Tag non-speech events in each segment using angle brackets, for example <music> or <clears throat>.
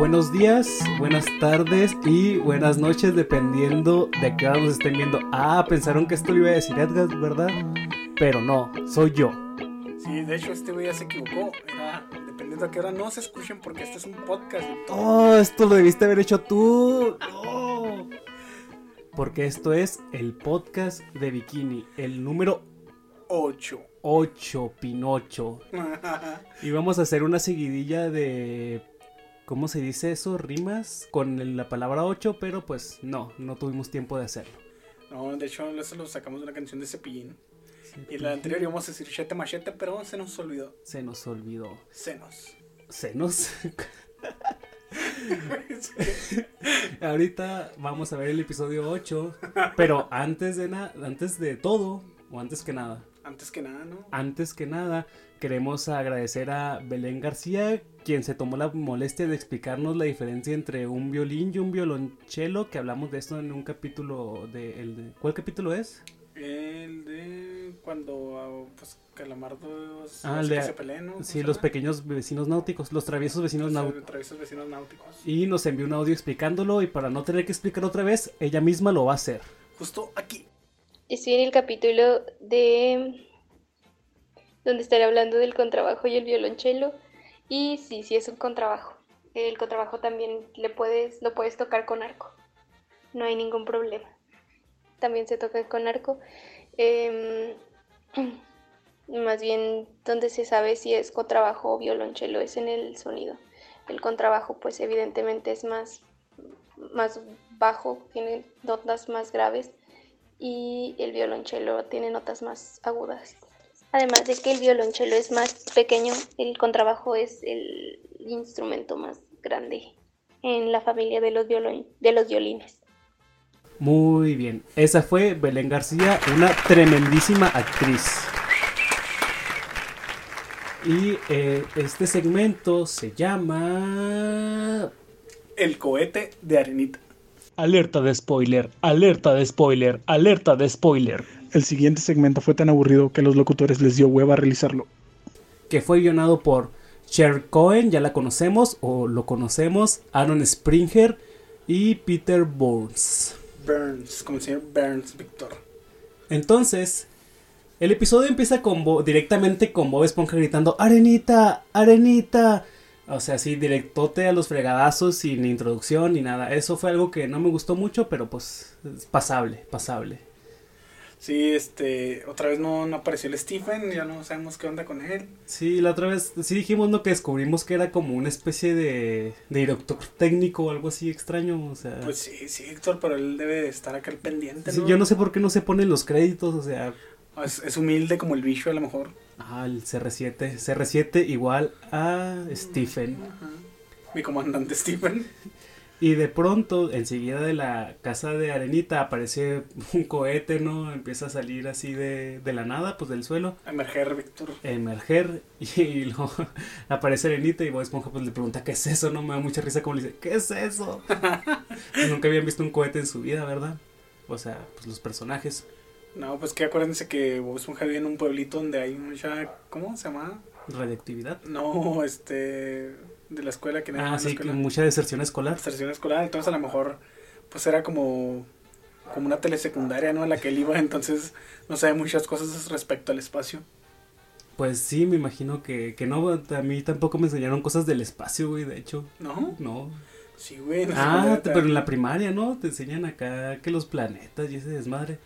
buenos días, buenas tardes y buenas noches, dependiendo de qué hora nos estén viendo. Ah, pensaron que esto lo iba a decir Edgar, ¿verdad? Pero no, soy yo. Sí, de hecho este güey ya se equivocó. Era dependiendo a qué hora no se escuchen porque este es un podcast. Oh, esto lo debiste haber hecho tú. Oh. Porque esto es el podcast de Bikini, el número 8. 8, Pinocho. <laughs> y vamos a hacer una seguidilla de ¿cómo se dice eso? Rimas con la palabra 8, pero pues no, no tuvimos tiempo de hacerlo. No, de hecho, eso lo sacamos de una canción de Cepillín. Y en la anterior íbamos a decir chete machete, pero se nos olvidó. Se nos olvidó. Senos. ¿Senos? <laughs> Ahorita vamos a ver el episodio 8, pero antes de nada, antes de todo, o antes que nada. Antes que nada, ¿no? Antes que nada, queremos agradecer a Belén García, quien se tomó la molestia de explicarnos la diferencia entre un violín y un violonchelo, que hablamos de esto en un capítulo de... El de ¿Cuál capítulo es? El de cuando pues, Calamardos ah, se pelean, Sí, los pequeños vecinos náuticos, los traviesos vecinos, náuticos. traviesos vecinos náuticos. Y nos envió un audio explicándolo y para no tener que explicar otra vez, ella misma lo va a hacer. Justo aquí. Estoy en el capítulo de donde estaré hablando del contrabajo y el violonchelo. Y sí, sí es un contrabajo. El contrabajo también le puedes, lo puedes tocar con arco. No hay ningún problema. También se toca con arco. Em, <clears throat> más bien donde se sabe si es contrabajo o violonchelo es en el sonido. El contrabajo pues evidentemente es más, más bajo, tiene notas más graves y el violonchelo tiene notas más agudas. Además de que el violonchelo es más pequeño, el contrabajo es el instrumento más grande en la familia de los, de los violines. Muy bien, esa fue Belén García, una tremendísima actriz. Y eh, este segmento se llama... El cohete de arenita. Alerta de spoiler, alerta de spoiler, alerta de spoiler. El siguiente segmento fue tan aburrido que a los locutores les dio hueva realizarlo. Que fue guionado por Cher Cohen, ya la conocemos o lo conocemos, Aaron Springer y Peter Burns. Burns, como el señor Burns, Víctor. Entonces, el episodio empieza con directamente con Bob Esponja gritando Arenita, Arenita. O sea, sí, directote a los fregadazos sin introducción ni nada. Eso fue algo que no me gustó mucho, pero pues pasable, pasable. Sí, este, otra vez no, apareció el Stephen, ya no sabemos qué onda con él. Sí, la otra vez, sí dijimos lo que descubrimos que era como una especie de, de director técnico o algo así extraño, o sea. Pues sí, sí, Héctor, pero él debe estar acá al pendiente, ¿no? yo no sé por qué no se ponen los créditos, o sea. Ah, es, humilde como el bicho a lo mejor. Ah, el CR7, CR7 igual a Stephen. Mi comandante Stephen. Y de pronto, enseguida de la casa de Arenita, aparece un cohete, ¿no? Empieza a salir así de, de la nada, pues del suelo. Emerger, Víctor. Emerger. <laughs> Y, luego aparece Arenita y Bob Esponja pues le pregunta, ¿qué es eso? No me da mucha risa como le dice, ¿qué es eso? <laughs> nunca habían visto un cohete en su vida, ¿verdad? O sea, pues los personajes. No, pues que acuérdense que Bob Esponja vive en un pueblito donde hay mucha, ¿cómo se llama? Radiactividad. No, este de la escuela que Ah, sí, mucha deserción escolar. Deserción escolar, entonces a lo mejor pues era como como una telesecundaria, ¿no? A la que él iba, entonces no sabe muchas cosas respecto al espacio. Pues sí, me imagino que, que no, a mí tampoco me enseñaron cosas del espacio, güey, de hecho. ¿No? No. Sí, güey. ah, pero en la primaria, ¿no? Te enseñan acá que los planetas y ese desmadre.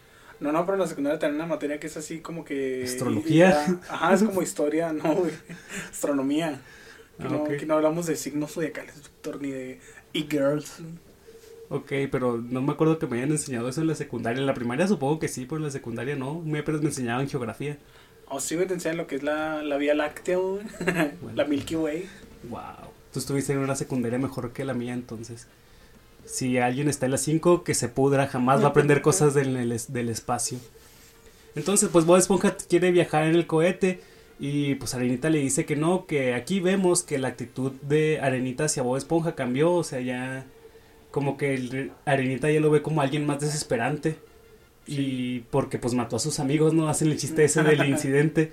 No, no, pero en la secundaria tienen una materia que es así como que... Astrología. ajá, es como historia, no, güey. <laughs> Astronomía. Que, no, que no hablamos de signos zodiacales, doctor, ni de e-girls. Ok, pero no me acuerdo que me hayan enseñado eso en la secundaria. En la primaria supongo que sí, pero en la secundaria no. Muy apenas me enseñaban geografía. O oh, sí, me enseñan lo que es la, la Vía Láctea, <laughs> la Milky Way. Wow. Tú estuviste en una secundaria mejor que la mía, entonces. Si alguien está en la 5, que se pudra, jamás va a aprender <laughs> cosas del, del espacio. Entonces, pues Bob Esponja quiere viajar en el cohete y pues Arenita le dice que no, que aquí vemos que la actitud de Arenita hacia Bob Esponja cambió, o sea, ya como que Arenita ya lo ve como alguien más desesperante. Y porque pues mató a sus amigos, ¿no? Hacen el chiste ese del <laughs> incidente.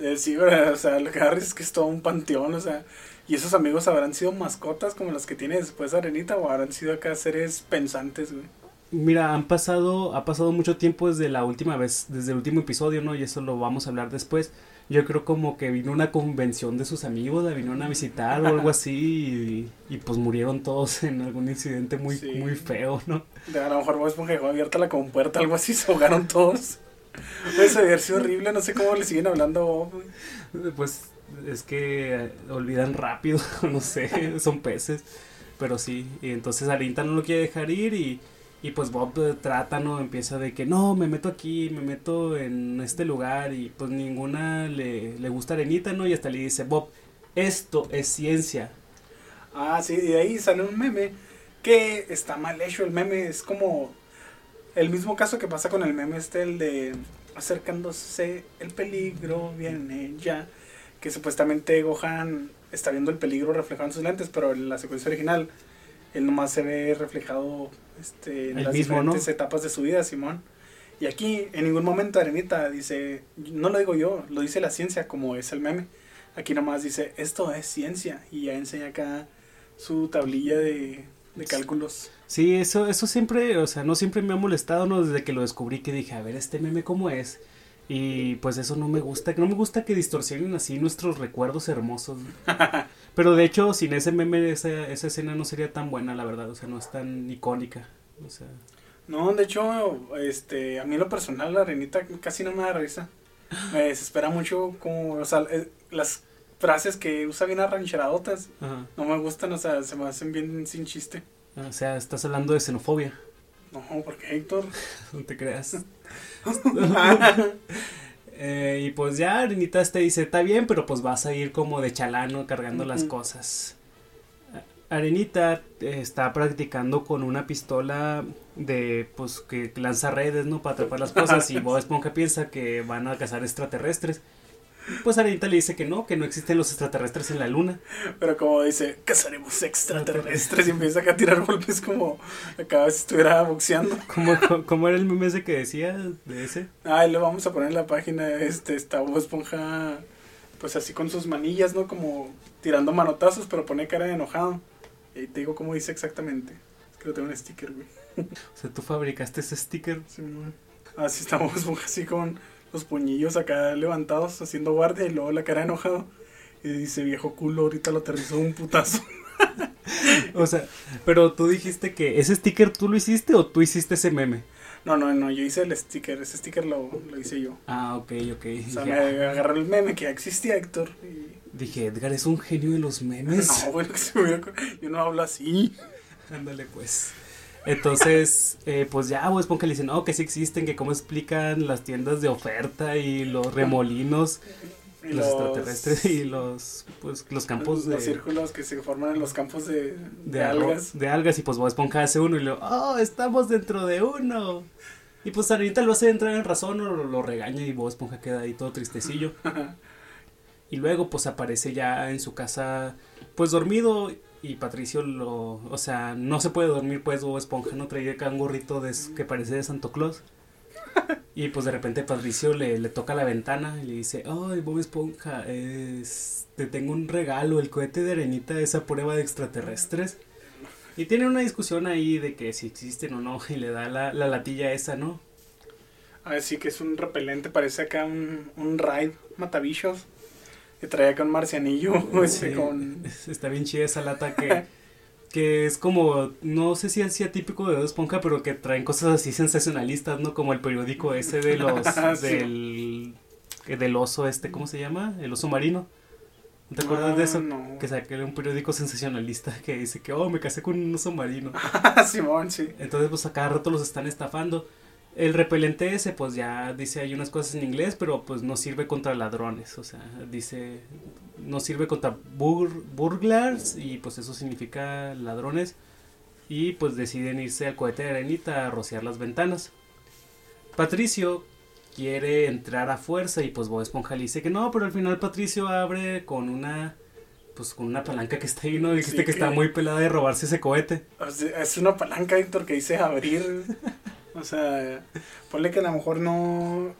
Eh, sí, o sea, lo que risa es que es todo un panteón, o sea, ¿y esos amigos habrán sido mascotas como las que tiene después Arenita o habrán sido acá seres pensantes, güey? Mira, han pasado, ha pasado mucho tiempo desde la última vez, desde el último episodio, ¿no? Y eso lo vamos a hablar después. Yo creo como que vino una convención de sus amigos, la vinieron a visitar o algo así y, y pues murieron todos <laughs> en algún incidente muy, Sí. muy feo, ¿no? De, a lo mejor Esponja dejó abierta la compuerta, algo así, <laughs> se ahogaron todos. Pues haber sido horrible, no sé cómo le siguen hablando a Bob. Pues es que olvidan rápido, <laughs> no sé, son peces, pero sí, y entonces Arenita no lo quiere dejar ir y, y pues Bob trata, ¿no? Empieza de que no, me meto aquí, me meto en este lugar y pues ninguna le, le gusta Arenita, ¿no? Y hasta le dice, Bob, esto es ciencia. Ah, sí, y de ahí sale un meme que está mal hecho. El meme es como el mismo caso que pasa con el meme este, el de acercándose el peligro, viene ya. Que supuestamente Gohan está viendo el peligro reflejado en sus lentes, pero en la secuencia original él nomás se ve reflejado este, en El las mismo, ¿no? diferentes etapas de su vida, Simón. Y aquí en ningún momento Arenita dice, no lo digo yo, lo dice la ciencia como es el meme. Aquí nomás dice, esto es ciencia. Y ya enseña acá su tablilla de, de cálculos. Sí, eso, eso siempre, o sea, no siempre me ha molestado, ¿no? Desde que lo descubrí que dije, a ver, este meme cómo es. Y pues eso no me gusta, no me gusta que distorsionen así nuestros recuerdos hermosos. <laughs> Pero de hecho, sin ese meme, esa, esa escena no sería tan buena, la verdad, o sea, no es tan icónica. O sea, No, de hecho, este, a mí lo personal la arenita casi no me da risa. Me desespera mucho como, o sea, eh, las frases que usa bien arrancheradotas ajá. no me gustan, o sea, se me hacen bien sin chiste. o sea, estás hablando de xenofobia, No, porque Héctor. <laughs> no te creas. <laughs> Eh, y pues ya Arenita te dice, está bien, pero pues vas a ir como de chalano cargando las cosas. Arenita eh, está practicando con una pistola de, pues, que lanza redes, ¿no? Para atrapar las cosas y Bob Esponja piensa que van a cazar extraterrestres. Pues Arenita le dice que no, que no existen los extraterrestres en la luna. Pero como dice, cazaremos extraterrestres y empieza acá a tirar golpes como acá si estuviera boxeando. ¿Cómo, cómo era el meme ese que decía de ese? Ay, lo vamos a poner en la página, este, Bob Esponja, pues así con sus manillas, ¿no? Como tirando manotazos, pero pone cara de enojado. Y te digo cómo dice exactamente. Es que lo tengo en sticker, güey. O sea, tú fabricaste ese sticker. Sí, güey. Así está Bob Esponja, así con los puñillos acá levantados, haciendo guardia, y luego la cara enojado. Y dice, viejo culo, ahorita lo aterrizó un putazo. <laughs> O sea, pero tú dijiste que ese sticker tú lo hiciste o tú hiciste ese meme. No, no, no, yo hice el sticker, ese sticker lo, lo hice yo. Ah, ok, ok. O sea, Dije, me agarré el meme que ya existía, Héctor. Y... Dije, Edgar es un genio de los memes. <laughs> No, bueno, que se me hubiera- yo no hablo así. Ándale, pues. Entonces, eh, pues ya Bob Esponja le dice, no, que sí existen, que cómo explican las tiendas de oferta y los remolinos, Y los, extraterrestres y los, pues, los campos los de, círculos que se forman en los campos de, de, algas. de algas. Y pues Bob Esponja hace uno y le oh, estamos dentro de uno. Y pues Arenita lo hace entrar en razón o lo, lo regaña y Bob Esponja queda ahí todo tristecillo. <laughs> Y luego pues aparece ya en su casa pues dormido y Patricio lo, o sea, no se puede dormir pues Bob Esponja no traía acá un gorrito de, que parece de Santo Claus. Y pues de repente Patricio le, le toca la ventana y le dice, ay Bob Esponja, es, te tengo un regalo, el cohete de arenita, esa prueba de extraterrestres. Y tiene una discusión ahí de que si existen o no, y le da la, la latilla esa, ¿no? Así que es un repelente, parece acá un, un raid matabichos. Que trae acá un marcianillo <laughs> este, Sí, con... es- Está bien chida esa lata que, <laughs> que es como, no sé si es típico de Esponja, pero que traen cosas así sensacionalistas, ¿no? Como el periódico ese de los, <laughs> Sí. del, del oso este, ¿cómo se llama? El oso marino. ¿No te acuerdas Ah, de eso? no. Que saqué un periódico sensacionalista que dice que, oh, me casé con un oso marino. Simón, sí. Entonces, pues a cada rato los están estafando. El repelente ese, pues ya dice hay unas cosas en inglés, pero pues no sirve contra ladrones. O sea, dice, no sirve contra bur- burglars y pues eso significa ladrones. Y pues deciden irse al cohete de arenita a rociar las ventanas. Patricio quiere entrar a fuerza y pues Bob Esponja le dice que no, pero al final Patricio abre con una... Pues con una palanca que está ahí, ¿no? Dijiste Sí, que está que- muy pelada de robarse ese cohete. Es una palanca, Héctor, que dice abrir. <laughs> O sea, ponle que a lo mejor no...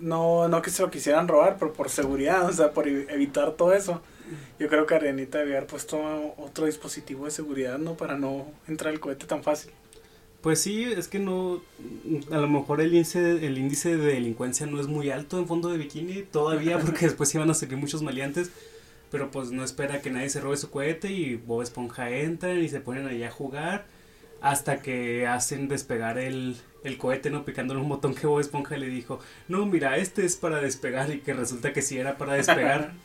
no, no que se lo quisieran robar, pero por seguridad, o sea, por evitar todo eso. Yo creo que Arenita debía haber puesto otro dispositivo de seguridad, ¿no? Para no entrar el cohete tan fácil. Pues sí, es que no, a lo mejor el índice, el índice de delincuencia no es muy alto en fondo de bikini todavía, <laughs> porque después iban a salir muchos maleantes, pero pues no espera que nadie se robe su cohete y Bob Esponja entran y se ponen allá a jugar hasta que hacen despegar el, el cohete, ¿no? Picándole un botón que Bob Esponja le dijo, no, mira, este es para despegar y que resulta que sí era para despegar. <laughs>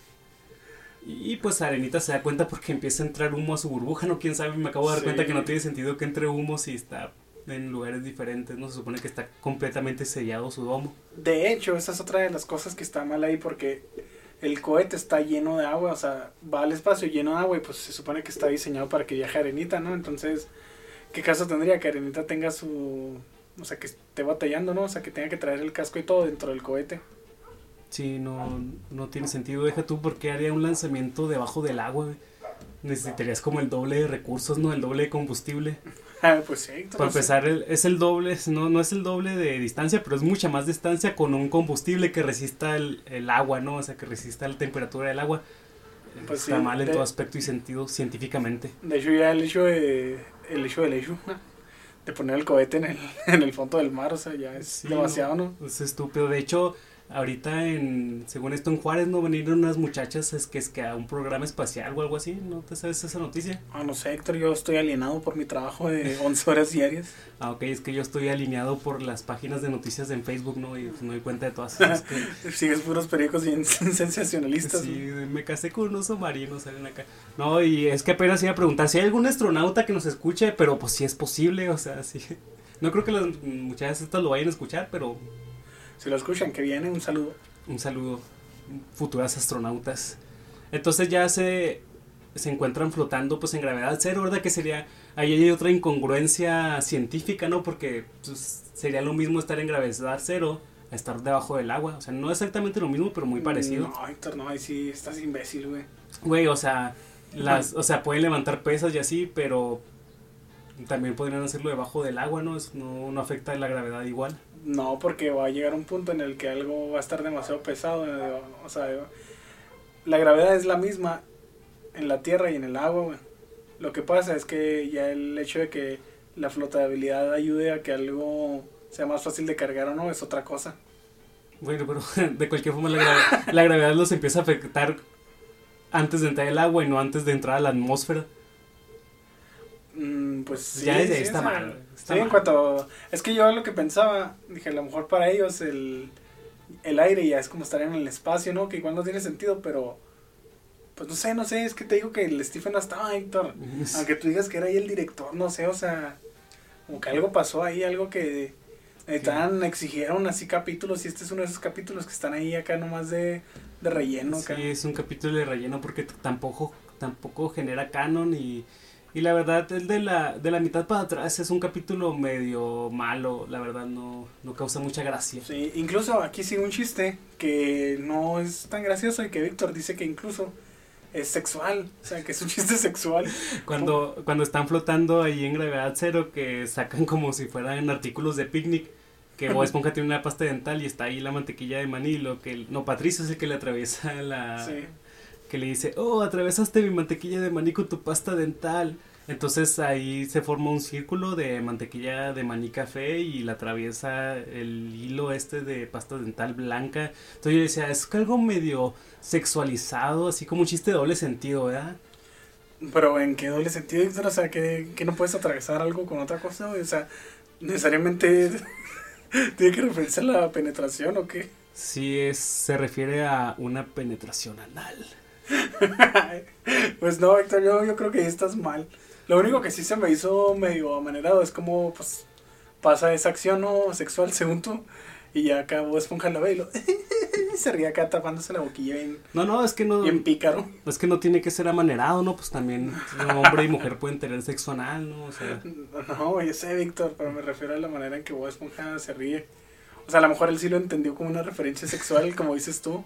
Y pues Arenita se da cuenta porque empieza a entrar humo a su burbuja, ¿no? Quién sabe, me acabo de dar Sí. cuenta que no tiene sentido que entre humo si está en lugares diferentes, ¿no? Se supone que está completamente sellado su domo. De hecho, esa es otra de las cosas que está mal ahí porque el cohete está lleno de agua, o sea, va al espacio lleno de agua y pues se supone que está diseñado para que viaje Arenita, ¿no? Entonces, ¿qué caso tendría que Arenita tenga su... O sea, que esté batallando, ¿no? O sea, que tenga que traer el casco y todo dentro del cohete. Sí, no, no tiene sentido. Deja tú porque haría un lanzamiento debajo del agua? Necesitarías como el doble de recursos, ¿no? El doble de combustible. <laughs> Ah, pues sí, entonces- Para empezar, el- es el doble, no, no es el doble de distancia, pero es mucha más distancia con un combustible que resista el, el agua, ¿no? O sea, que resista la temperatura del agua. Pues Está sí, mal en de- todo aspecto y sentido científicamente. De hecho, ya el hecho de... El hecho del hecho de poner el cohete en el, <laughs> en el fondo del mar, o sea, ya es Sí, demasiado, ¿no? Es estúpido. De hecho, ahorita en, según esto en Juárez, ¿no? Vinieron unas muchachas es que es que a un programa espacial o algo así, ¿no te sabes esa noticia? Ah, no sé, Héctor, yo estoy alienado por mi trabajo de <laughs> 11 horas diarias. Ah, ok, es que yo estoy alineado por las páginas de noticias en Facebook, ¿no? Y pues, me doy cuenta de todas esas <laughs> que... Sigues puros periódicos bien <laughs> sensacionalistas. Sí, ¿no? me casé con un oso marino, salen acá. No, y es que apenas iba a preguntar si hay algún astronauta que nos escuche, pero pues si es posible, o sea, sí. No creo que las muchachas estas lo vayan a escuchar, pero Si lo escuchan, que viene, un saludo. un saludo, futuras astronautas. Entonces ya se, se encuentran flotando pues en gravedad cero, ¿verdad? Que sería, ahí hay otra incongruencia científica, ¿no? Porque pues, sería lo mismo estar en gravedad cero a estar debajo del agua. O sea, no exactamente lo mismo, pero muy parecido. No, Héctor, no, ahí sí estás imbécil, güey. Güey, o sea, las, o sea, pueden levantar pesas y así, pero también podrían hacerlo debajo del agua, ¿no? Es- no, no afecta la gravedad igual. No, porque va a llegar un punto en el que algo va a estar demasiado pesado. eh, O sea, la gravedad es la misma en la tierra y en el agua, güey. Lo que pasa es que ya el hecho de que la flotabilidad ayude a que algo sea más fácil de cargar o no es otra cosa. Bueno, pero <laughs> de cualquier forma la, gra- la gravedad los empieza a afectar antes de entrar el agua y no antes de entrar a la atmósfera. Mm, pues sí, Ya desde sí, mal, está sí, en cuanto. Es que yo lo que pensaba, dije, a lo mejor para ellos el, el aire ya es como estar en el espacio, ¿no? Que igual no tiene sentido, pero. Pues no sé, no sé, es que te digo que el Stephen no estaba, Héctor. Aunque tú digas que era ahí el director, no sé, o sea. Como que algo pasó ahí, algo que. Necesitaban, exigieron así capítulos, y este es uno de esos capítulos que están ahí acá nomás de, de relleno. Acá. Sí, es un capítulo de relleno porque tampoco, tampoco genera canon y, y la verdad el de la, de la mitad para atrás es un capítulo medio malo, la verdad no, no causa mucha gracia. Sí, incluso aquí sigue un chiste que no es tan gracioso y que Víctor dice que incluso es sexual, o sea, que es un chiste sexual. <laughs> Cuando, cuando están flotando ahí en gravedad cero que sacan como si fueran artículos de picnic, que Bob Esponja tiene una pasta dental y está ahí la mantequilla de maní, lo que, no, Patricio es el que le atraviesa la... Sí. Que le dice, oh, atravesaste mi mantequilla de maní con tu pasta dental. Entonces ahí se forma un círculo de mantequilla de maní café y la atraviesa el hilo este de pasta dental blanca. Entonces yo decía, es algo medio sexualizado, así como un chiste de doble sentido, ¿verdad? Pero en qué doble sentido, Víctor, o sea, que, que no puedes atravesar algo con otra cosa, o sea, necesariamente <laughs> tiene que referirse a la penetración o qué. Sí, es, se refiere a una penetración anal. <laughs> pues no, Víctor, yo, yo creo que ahí estás mal. Lo único que sí se me hizo medio amanerado es como, pues, pasa esa acción ¿no? sexual <laughs> según tú, y ya acá Bob Esponja la ve y lo... <laughs> se ríe acá tapándose la boquilla bien, No, no, es que no, bien pícaro. es que no tiene que ser amanerado, ¿no? Pues también hombre y mujer pueden tener sexo anal, ¿no? O sea, No, yo sé, Víctor, pero me refiero a la manera en que Bob Esponja se ríe. O sea, a lo mejor él sí lo entendió como una referencia sexual, como dices tú. ok,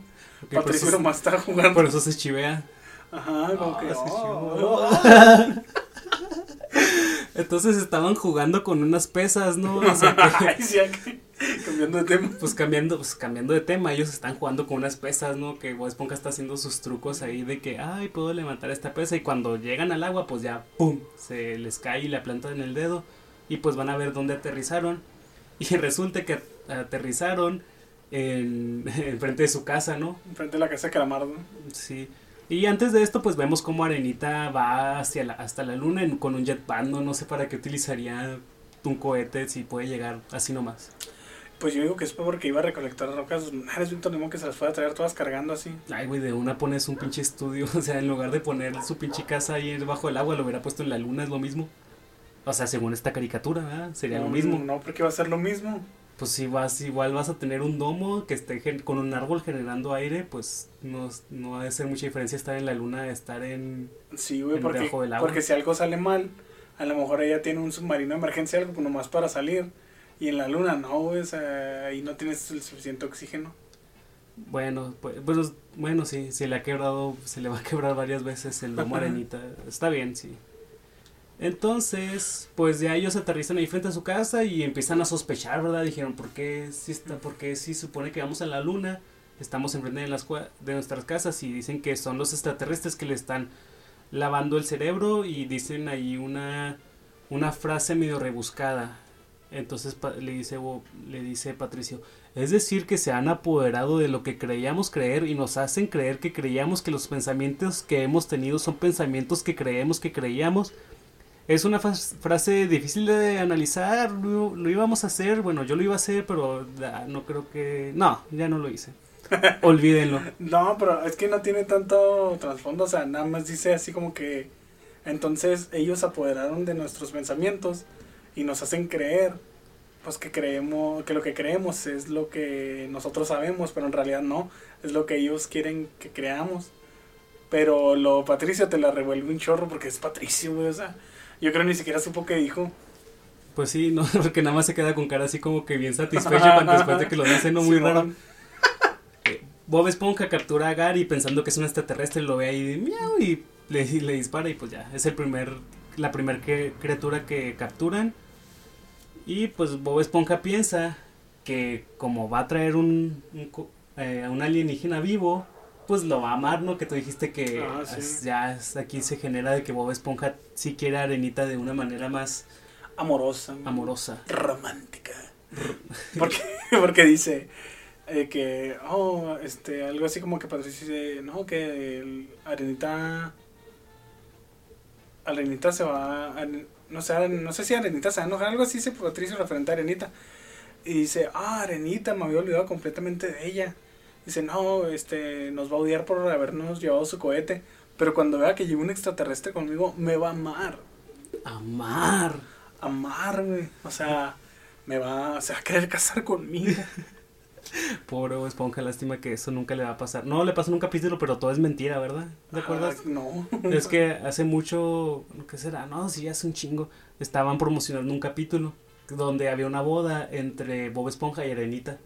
por, Patricio nomás está jugando. por eso se chivea. Ajá, como Ah, que... se oh, chivó. oh. <laughs> Entonces estaban jugando con unas pesas, ¿no? O sea, que- <laughs> Ay, sí, aquí, cambiando de tema. pues cambiando, pues cambiando de tema, ellos están jugando con unas pesas, ¿no? Que Bob Esponja está haciendo sus trucos ahí de que, ay, puedo levantar esta pesa y cuando llegan al agua, pues ya, ¡pum! Se les cae y la planta en el dedo y pues van a ver dónde aterrizaron y resulta que aterrizaron en, <laughs> en frente de su casa, ¿no? Enfrente de la casa de Calamardo. Sí. Y antes de esto, pues vemos cómo Arenita va hacia la, hasta la luna en- con un jetpack, ¿no? No sé para qué utilizaría un cohete si puede llegar así nomás. Pues yo digo que es porque iba a recolectar rocas. Eres Víctor Nemo que se las fue a traer todas cargando así. Ay, güey, de una pones un pinche estudio. <laughs> O sea, en lugar de poner su pinche casa ahí debajo del agua, lo hubiera puesto en la luna, es lo mismo. O sea, según esta caricatura, ¿verdad? Sería no, lo mismo. No, porque va a ser lo mismo. Pues si vas, igual vas a tener un domo que esté con un árbol generando aire, pues no, no va a ser mucha diferencia estar en la luna de estar en... Sí, güey, porque, debajo del agua. porque si algo sale mal, a lo mejor ella tiene un submarino de emergencia, algo nomás para salir. Y en la luna no, güey, o sea, ahí no tienes el suficiente oxígeno. Bueno, pues, pues, bueno, sí, se le ha quebrado, se le va a quebrar varias veces el domo <laughs> arenita. Está bien, sí. Entonces, pues ya ellos aterrizan ahí frente a su casa y empiezan a sospechar, ¿verdad? Dijeron, ¿por qué si está, por qué si supone que vamos a la luna? Estamos enfrente de las de nuestras casas y dicen que son los extraterrestres que le están lavando el cerebro y dicen ahí una una frase medio rebuscada. Entonces le dice le dice Patricio, es decir, que se han apoderado de lo que creíamos creer y nos hacen creer que creíamos que los pensamientos que hemos tenido son pensamientos que creemos que creíamos. Es una frase difícil de analizar, lo, lo íbamos a hacer, bueno, yo lo iba a hacer, pero no creo que... No, ya no lo hice. <laughs> Olvídenlo. No, pero es que no tiene tanto trasfondo, o sea, nada más dice así como que entonces ellos se apoderaron de nuestros pensamientos y nos hacen creer pues que creemos que lo que creemos es lo que nosotros sabemos, pero en realidad no, es lo que ellos quieren que creamos. Pero lo Patricio te la revuelve un chorro porque es Patricio, güey, o sea, yo creo ni siquiera supo qué dijo. Pues sí, no, <laughs> porque nada más se queda con cara así como que bien satisfecho cuando después de que lo dice, no muy Sí, raro. mon. Bob Esponja captura a Gary pensando que es un extraterrestre, lo ve ahí de miau y le, y le dispara y pues ya, es el primer, la primera criatura que capturan. Y pues Bob Esponja piensa que como va a traer un, un, eh, un alienígena vivo, pues lo va a amar, ¿no? Que tú dijiste que Ah, sí. ya aquí se genera de que Bob Esponja sí quiere a Arenita de una manera más Amorosa. amorosa. romántica. <laughs> Porque, porque dice eh, que, oh, este, algo así como que Patricio dice, no, que el Arenita, Arenita se va, a- no sé, no sé si Arenita se va a enojar, algo así dice Patricio referente a Arenita. Y dice, ah, Arenita, me había olvidado completamente de ella. Dice, no, este, nos va a odiar por habernos llevado su cohete. Pero cuando vea que lleva un extraterrestre conmigo, me va a amar. Amar. Amar, güey. O sea, me va, se va a querer casar conmigo. <laughs> Pobre Bob Esponja, lástima que eso nunca le va a pasar. No le pasa en un capítulo, pero todo es mentira, ¿verdad? ¿Te acuerdas? Ah, no. <laughs> Es que hace mucho, ¿qué será? No, sí, hace un chingo. Estaban promocionando un capítulo donde había una boda entre Bob Esponja y Arenita.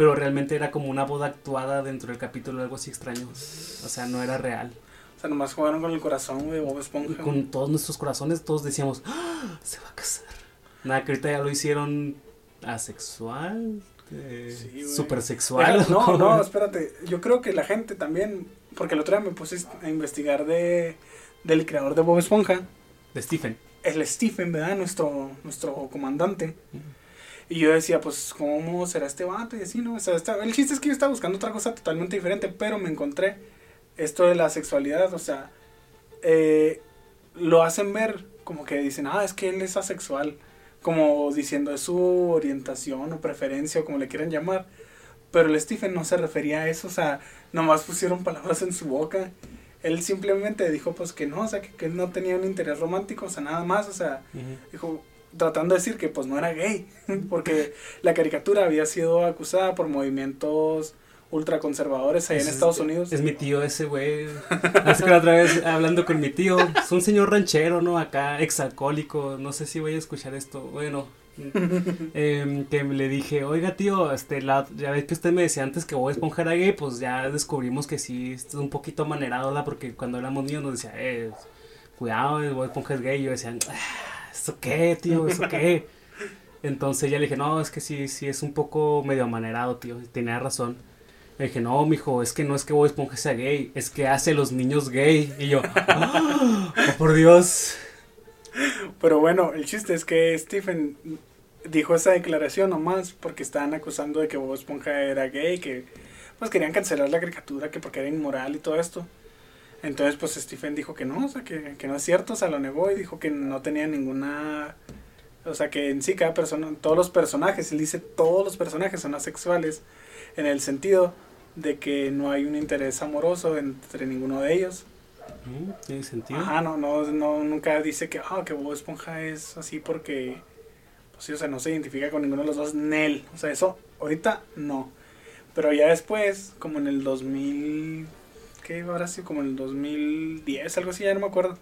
Pero realmente era como una boda actuada dentro del capítulo, algo así extraño. O sea, no era real. O sea, nomás jugaron con el corazón, güey, Bob Esponja. Con todos nuestros corazones, todos decíamos, ¡Ah! se va a casar. Nada, que ahorita ya lo hicieron asexual, eh, Sí, supersexual. No, no, espérate. Yo creo que la gente también, porque el otro día me puse a investigar de del creador de Bob Esponja, De Stephen. el Stephen, ¿verdad? Nuestro, nuestro comandante. Y yo decía, pues, ¿cómo será este vato? Y así, ¿no? O sea, está- el chiste es que yo estaba buscando otra cosa totalmente diferente, pero me encontré esto de la sexualidad, o sea, eh, lo hacen ver como que dicen, ah, es que él es asexual, como diciendo es su orientación o preferencia o como le quieran llamar. Pero el Stephen no se refería a eso, o sea, nomás pusieron palabras en su boca. Él simplemente dijo, pues que no, o sea, que, que él no tenía un interés romántico, o sea, nada más, o sea, dijo, tratando de decir que pues no era gay, <laughs> porque la caricatura había sido acusada por movimientos ultraconservadores allá en Es- Estados Unidos. Es mi tío ese, güey. Hace que la otra vez hablando con mi tío. Es un señor ranchero, ¿no? Acá, exalcohólico. No sé si voy a escuchar esto. Bueno. <laughs> em, que le dije, oiga tío, este, la, ya ves que usted me decía antes que Bob Esponja era gay, pues ya descubrimos que sí, es un poquito manerado, ¿verdad? Porque cuando éramos niños nos decía, eh, cuidado, Bob Esponja es gay. Y yo decía, "Ah, ¿eso qué, tío? ¿Eso qué? <laughs> Entonces ya le dije, no, es que sí, sí, es un poco medio amanerado, tío. Tenía razón. Le dije, no, mijo, es que no es que Bob Esponja sea gay, es que hace los niños gay. Y yo, ¡oh, por Dios! Pero bueno, el chiste es que Stephen dijo esa declaración nomás porque estaban acusando de que Bob Esponja era gay, que pues querían cancelar la caricatura, que porque era inmoral y todo esto. Entonces, pues Stephen dijo que no, o sea, que, que no es cierto, o sea, lo negó y dijo que no tenía ninguna o sea que en sí cada persona, todos los personajes, él dice todos los personajes son asexuales en el sentido de que no hay un interés amoroso entre ninguno de ellos. Mm, ¿Tiene sentido? Ajá, no, no, no, nunca dice que, ah, que Bob Esponja es así porque, pues sí, o sea, no se identifica con ninguno de los dos, Nel. O sea, eso ahorita no. Pero ya después, como en el 2000, ¿qué ahora sí? Como en el 2010, algo así, ya no me acuerdo.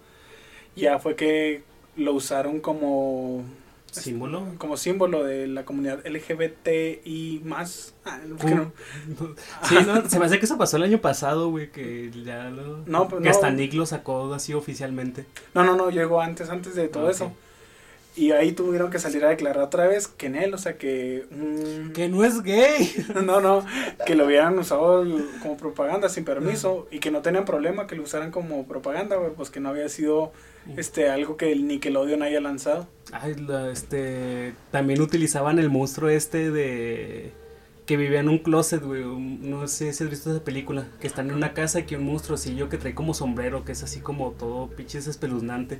Ya fue que lo usaron como ¿Símbolo? Como símbolo de la comunidad LGBTI más. Ah, ¿por qué no? Sí, no, se me hace que eso pasó el año pasado, güey, que ya lo... No, pues que no. hasta Nick lo sacó así oficialmente. No, no, no, llegó antes, antes de todo Ok. eso. Y ahí tuvieron que salir a declarar otra vez que en él, o sea, que... mm, Que no es gay. <laughs> no, no, que lo hubieran usado como propaganda sin permiso y que no tenían problema que lo usaran como propaganda, pues que no había sido este algo que el Nickelodeon haya lanzado. Ay, la- este... También utilizaban el monstruo este de... Que vivía en un closet, güey. No sé si has visto esa película. Que están en una casa y que un monstruocillo que trae como sombrero, que es así como todo pinches espeluznante.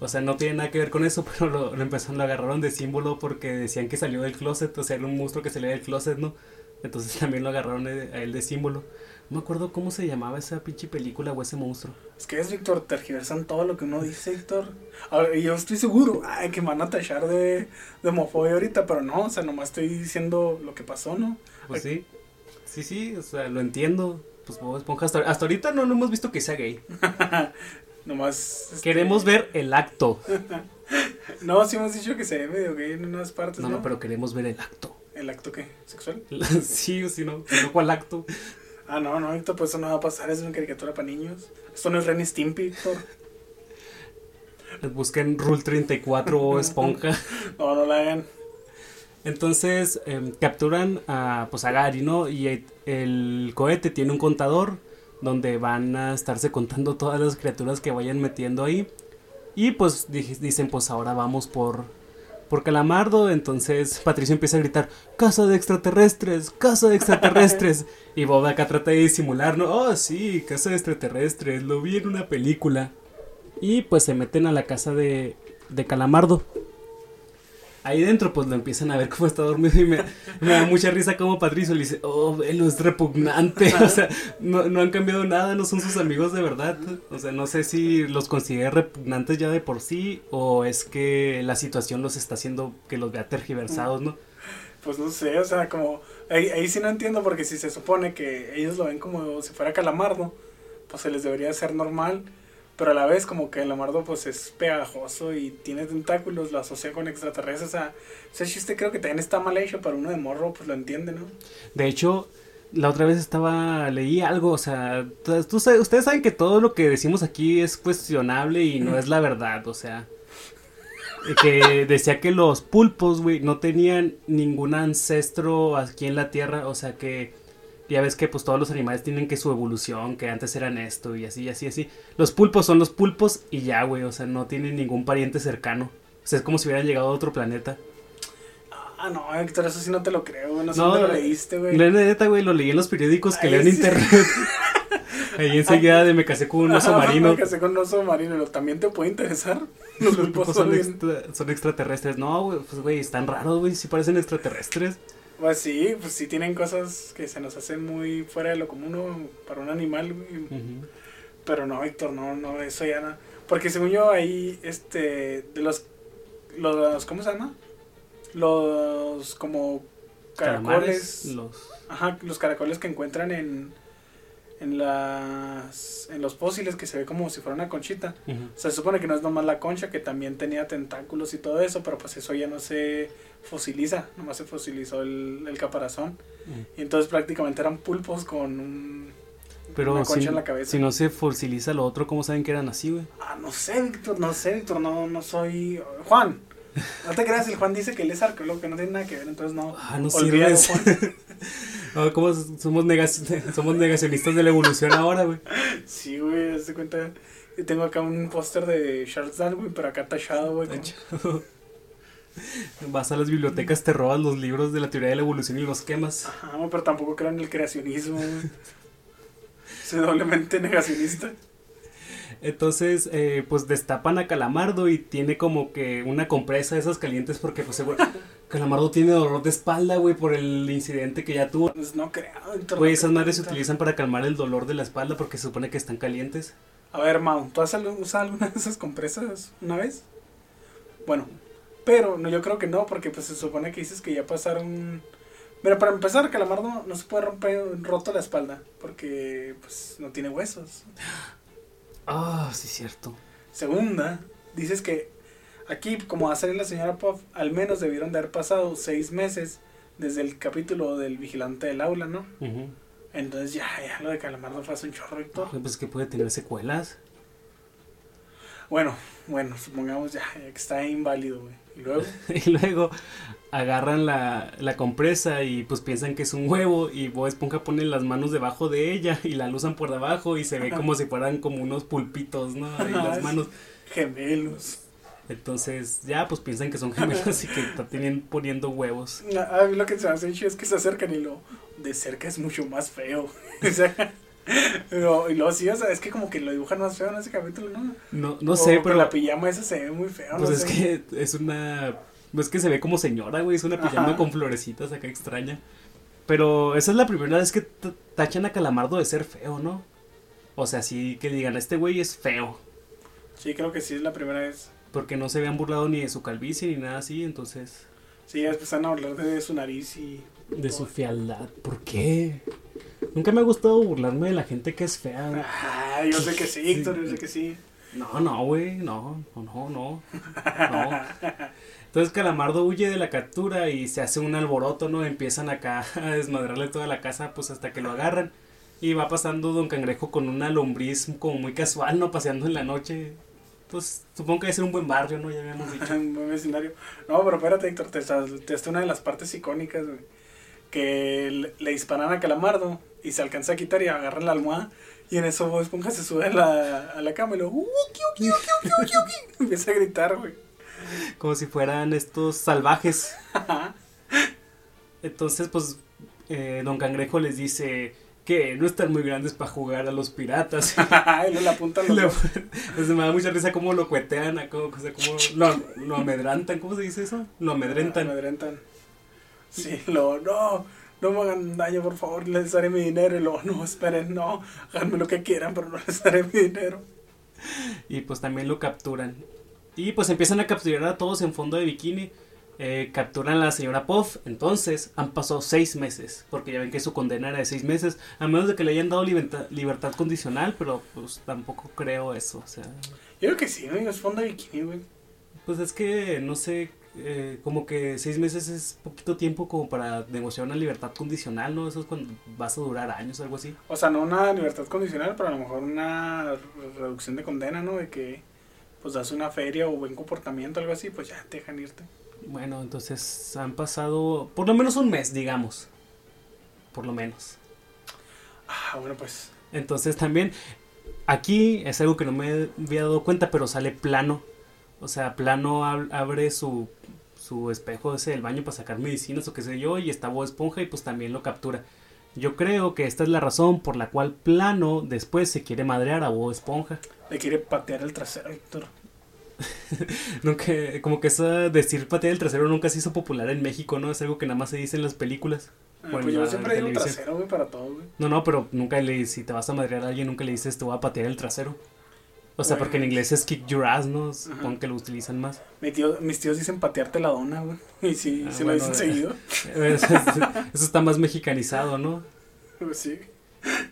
O sea, no tiene nada que ver con eso, <laughs> pero lo, lo empezaron, lo agarraron de símbolo porque decían que salió del closet, o sea, era un monstruo que salía del closet, ¿no? Entonces <laughs> también lo agarraron a él de símbolo. No me acuerdo cómo se llamaba esa pinche película o ese monstruo. Es que es Víctor, tergiversan todo lo que uno dice, Víctor. Y yo estoy seguro, ay, que me van a tachar de, de homofobia ahorita, pero no, o sea, nomás estoy diciendo lo que pasó, ¿no? Pues sí, sí, sí, o sea, lo entiendo. Pues Bob Esponja hasta, hasta ahorita no, no hemos visto que sea gay. <laughs> Nomás. este, Queremos ver el acto. <laughs> No, sí hemos dicho que se ve medio gay en unas partes, No, ¿no? no, pero queremos ver el acto. ¿El acto qué? ¿Sexual? <laughs> sí, o si no, si no, ¿cuál acto? Ah, no, no, Víctor, pues eso no va a pasar, es una caricatura para niños. Esto no es Ren y Stimpy. <laughs> Busquen Rule 34 o Esponja. No, no la hagan. Entonces em, capturan a, pues, a Gary, ¿no? Y el cohete tiene un contador donde van a estarse contando todas las criaturas que vayan metiendo ahí. Y pues dicen, pues ahora vamos por, por Calamardo. Entonces Patricio empieza a gritar, casa de extraterrestres, casa de extraterrestres. <laughs> y Bob acá trata de disimular, ¿no? Oh, sí, casa de extraterrestres, lo vi en una película. Y pues se meten a la casa de, de Calamardo. Ahí dentro pues lo empiezan a ver cómo está dormido y me, me da mucha risa como Patricio le dice, oh, velo, es repugnante, o sea, no, no han cambiado nada, no son sus amigos de verdad, o sea, no sé si los considera repugnantes ya de por sí o es que la situación los está haciendo que los vea tergiversados, ¿no? Pues no sé, o sea, como. Ahí, ahí sí no entiendo, porque si se supone que ellos lo ven como si fuera calamardo, pues se les debería hacer normal. Pero a la vez, como que calamardo, pues es pegajoso y tiene tentáculos, lo asocia con extraterrestres. O sea, ese chiste creo que también está mal hecho, para uno de morro, pues lo entiende, ¿no? De hecho, la otra vez estaba, leí algo, o sea, tú- ustedes saben que todo lo que decimos aquí es cuestionable y no es la verdad, o sea, que decía que los pulpos, güey, no tenían ningún ancestro aquí en la Tierra, o sea que ya ves que pues todos los animales tienen que su evolución, que antes eran esto y así, así, así. Los pulpos son los pulpos y ya, güey, o sea, no tienen ningún pariente cercano. O sea, es como si hubieran llegado a otro planeta. Ah, no, Héctor, eso sí no te lo creo, güey. No sé No, dónde lo leíste, güey. La neta, güey, lo leí en los periódicos que Ay, leo en sí. internet. <laughs> Ahí enseguida de me casé con un oso marino. Me casé con un oso marino, ¿lo- ¿también te puede interesar? <laughs> Los pulpos son son, extra- son extraterrestres. No, güey, pues güey, están raros, güey, sí parecen extraterrestres. Pues sí, pues sí tienen cosas que se nos hacen muy fuera de lo común ¿no? para un animal, güey. Pero no, Víctor, no, no, eso ya no. Porque según yo ahí, este, de los, los, ¿cómo se llama? Los, como, Calamares, caracoles. los... Ajá, los caracoles que encuentran en, en las, en los fósiles que se ve como si fuera una conchita. Ujú. Se supone que no es nomás la concha, que también tenía tentáculos y todo eso, pero pues eso ya no se fosiliza, nomás se fosilizó el, el caparazón. Y entonces prácticamente eran pulpos con un... Pero una concha si, en la cabeza. si no se fosiliza lo otro, ¿cómo saben que eran así, güey? Ah, no sé, Víctor, no sé, Víctor, no, no soy... Juan, <laughs> no te creas, el Juan dice que él es arqueólogo, que no tiene nada que ver, entonces no. Ah, no Olvídalo. Juan. <laughs> Ah, ¿Cómo somos, negaci- <laughs> somos negacionistas de la evolución ahora, güey? Sí, güey, haz de cuenta. Tengo acá un póster de Charles Darwin, pero acá tachado, güey. como- <laughs> Vas a las bibliotecas, te robas los libros de la teoría de la evolución y los quemas. Ajá, pero tampoco creo en el creacionismo, güey. Soy doblemente negacionista. Entonces, eh, pues destapan a Calamardo y tiene como que una compresa de esas calientes porque, pues, seguro, Calamardo tiene dolor de espalda, güey, por el incidente que ya tuvo. Pues no creo. Güey, esas madres se utilizan para calmar el dolor de la espalda porque se supone que están calientes. A ver, Mau, ¿tú has usado alguna de esas compresas una vez? Bueno, pero no, yo creo que no, porque pues se supone que dices que ya pasaron... Mira, para empezar, Calamardo no se puede romper roto la espalda, porque pues no tiene huesos. <gasps> Ah, sí, cierto. Segunda, dices que aquí, como va a salir la señora Puff, al menos debieron de haber pasado seis meses desde el capítulo del vigilante del aula, ¿no? Entonces ya, ya lo de Calamardo fue hace un chorro, Víctor. Pues que puede tener secuelas. Bueno, bueno, supongamos ya, ya que está inválido, güey. Y luego... <laughs> Y luego agarran la, la compresa y pues piensan que es un huevo y Bob Esponja pone las manos debajo de ella y la luzan por debajo y se ve como si fueran como unos pulpitos, ¿no? <laughs> Ahí las manos. Gemelos. Entonces ya pues piensan que son gemelos y que <laughs> tienen poniendo huevos. A mí lo que se hace es que se acercan y lo de cerca es mucho más feo. <laughs> o sea, y luego sí, o sea, es que como que lo dibujan más feo en ese capítulo, ¿no? No, no O sé, pero la pijama esa se ve muy feo, pues no es sé. que es una... Es que se ve como señora, güey, es una pijama Ajá. con florecitas acá extraña. Pero esa es la primera vez que tachan a Calamardo de ser feo, ¿no? O sea, sí que digan, este güey es feo. Sí, creo que sí es la primera vez. Porque no se habían burlado ni de su calvicie ni nada así, entonces... Sí, ya empezaron a hablar de su nariz y... De su fealdad. ¿Por qué? Nunca me ha gustado burlarme de la gente que es fea. Ah, yo sé que sí, Víctor, yo sé que sí. No, no, güey, no, no, no, no, no. Entonces Calamardo huye de la captura y se hace un alboroto, ¿no? Empiezan acá a desmadrarle toda la casa, pues hasta que lo agarran. Y va pasando Don Cangrejo con una lombriz como muy casual, ¿no? Paseando en la noche. Pues supongo que debe ser un buen barrio, ¿no? Ya habíamos dicho. <laughs> Un buen vecindario. No, pero espérate, Héctor, te saltaste una de las partes icónicas, güey. Que le, le disparan a Calamardo y se alcanza a quitar y agarran la almohada. Y en eso Bob Esponja se sube a la, a la cama y lo... "Uh, kiu, kiu, kiu, kiu, kiu, kiu", Empieza a gritar, güey. Como si fueran estos salvajes. <laughs> Entonces, pues, eh, Don Cangrejo les dice que no están muy grandes para jugar a los piratas. <laughs> y luego le apunta a los pues, me da mucha risa cómo lo cuetean, a cómo, o sea, cómo lo, lo amedrantan, ¿cómo se dice eso? Lo amedrentan. Amedrentan. Sí, lo, no, no me hagan daño, por favor, les daré mi dinero. Y luego, no, esperen, no, háganme lo que quieran, pero no les daré mi dinero. Y pues también lo capturan. Y pues empiezan a capturar a todos en fondo de bikini. Eh, capturan a la señora Puff. Entonces han pasado seis meses. Porque ya ven que su condena era de seis meses. A menos de que le hayan dado libertad, libertad condicional. Pero pues tampoco creo eso. O sea, Yo creo que sí, güey, es fondo de bikini, güey. pues es que no sé. eh, como que seis meses es poquito tiempo como para negociar una libertad condicional, ¿no? Eso es cuando vas a durar años algo así. O sea, no una libertad condicional, pero a lo mejor una re- reducción de condena, ¿no? De que, pues, das una feria o buen comportamiento, algo así, pues ya te dejan irte. Bueno, entonces han pasado por lo menos un mes, digamos. Por lo menos. Ah, bueno, pues. Entonces también aquí es algo que no me había dado cuenta, pero sale plano. O sea, plano ab- abre su, su espejo ese del baño para sacar medicinas o qué sé yo y está Bob Esponja y pues también lo captura. Yo creo que esta es la razón por la cual plano después se quiere madrear a Bob Esponja. Le quiere patear el trasero, Héctor. <laughs> Nunca, como que eso decir patear el trasero nunca se hizo popular en México, ¿no? Es algo que nada más se dice en las películas. Ah, pues yo siempre digo trasero, güey, para todo, güey. No, no, pero nunca le, si te vas a madrear a alguien, nunca le dices te voy a patear el trasero. O sea, porque en inglés es kick your ass, ¿no? Supongo que lo utilizan más. Mi tío, mis tíos dicen patearte la dona, güey. <laughs> Y sí, Ah, se bueno, lo dicen seguido. <laughs> Eso, eso está más mexicanizado, ¿no? Pues sí.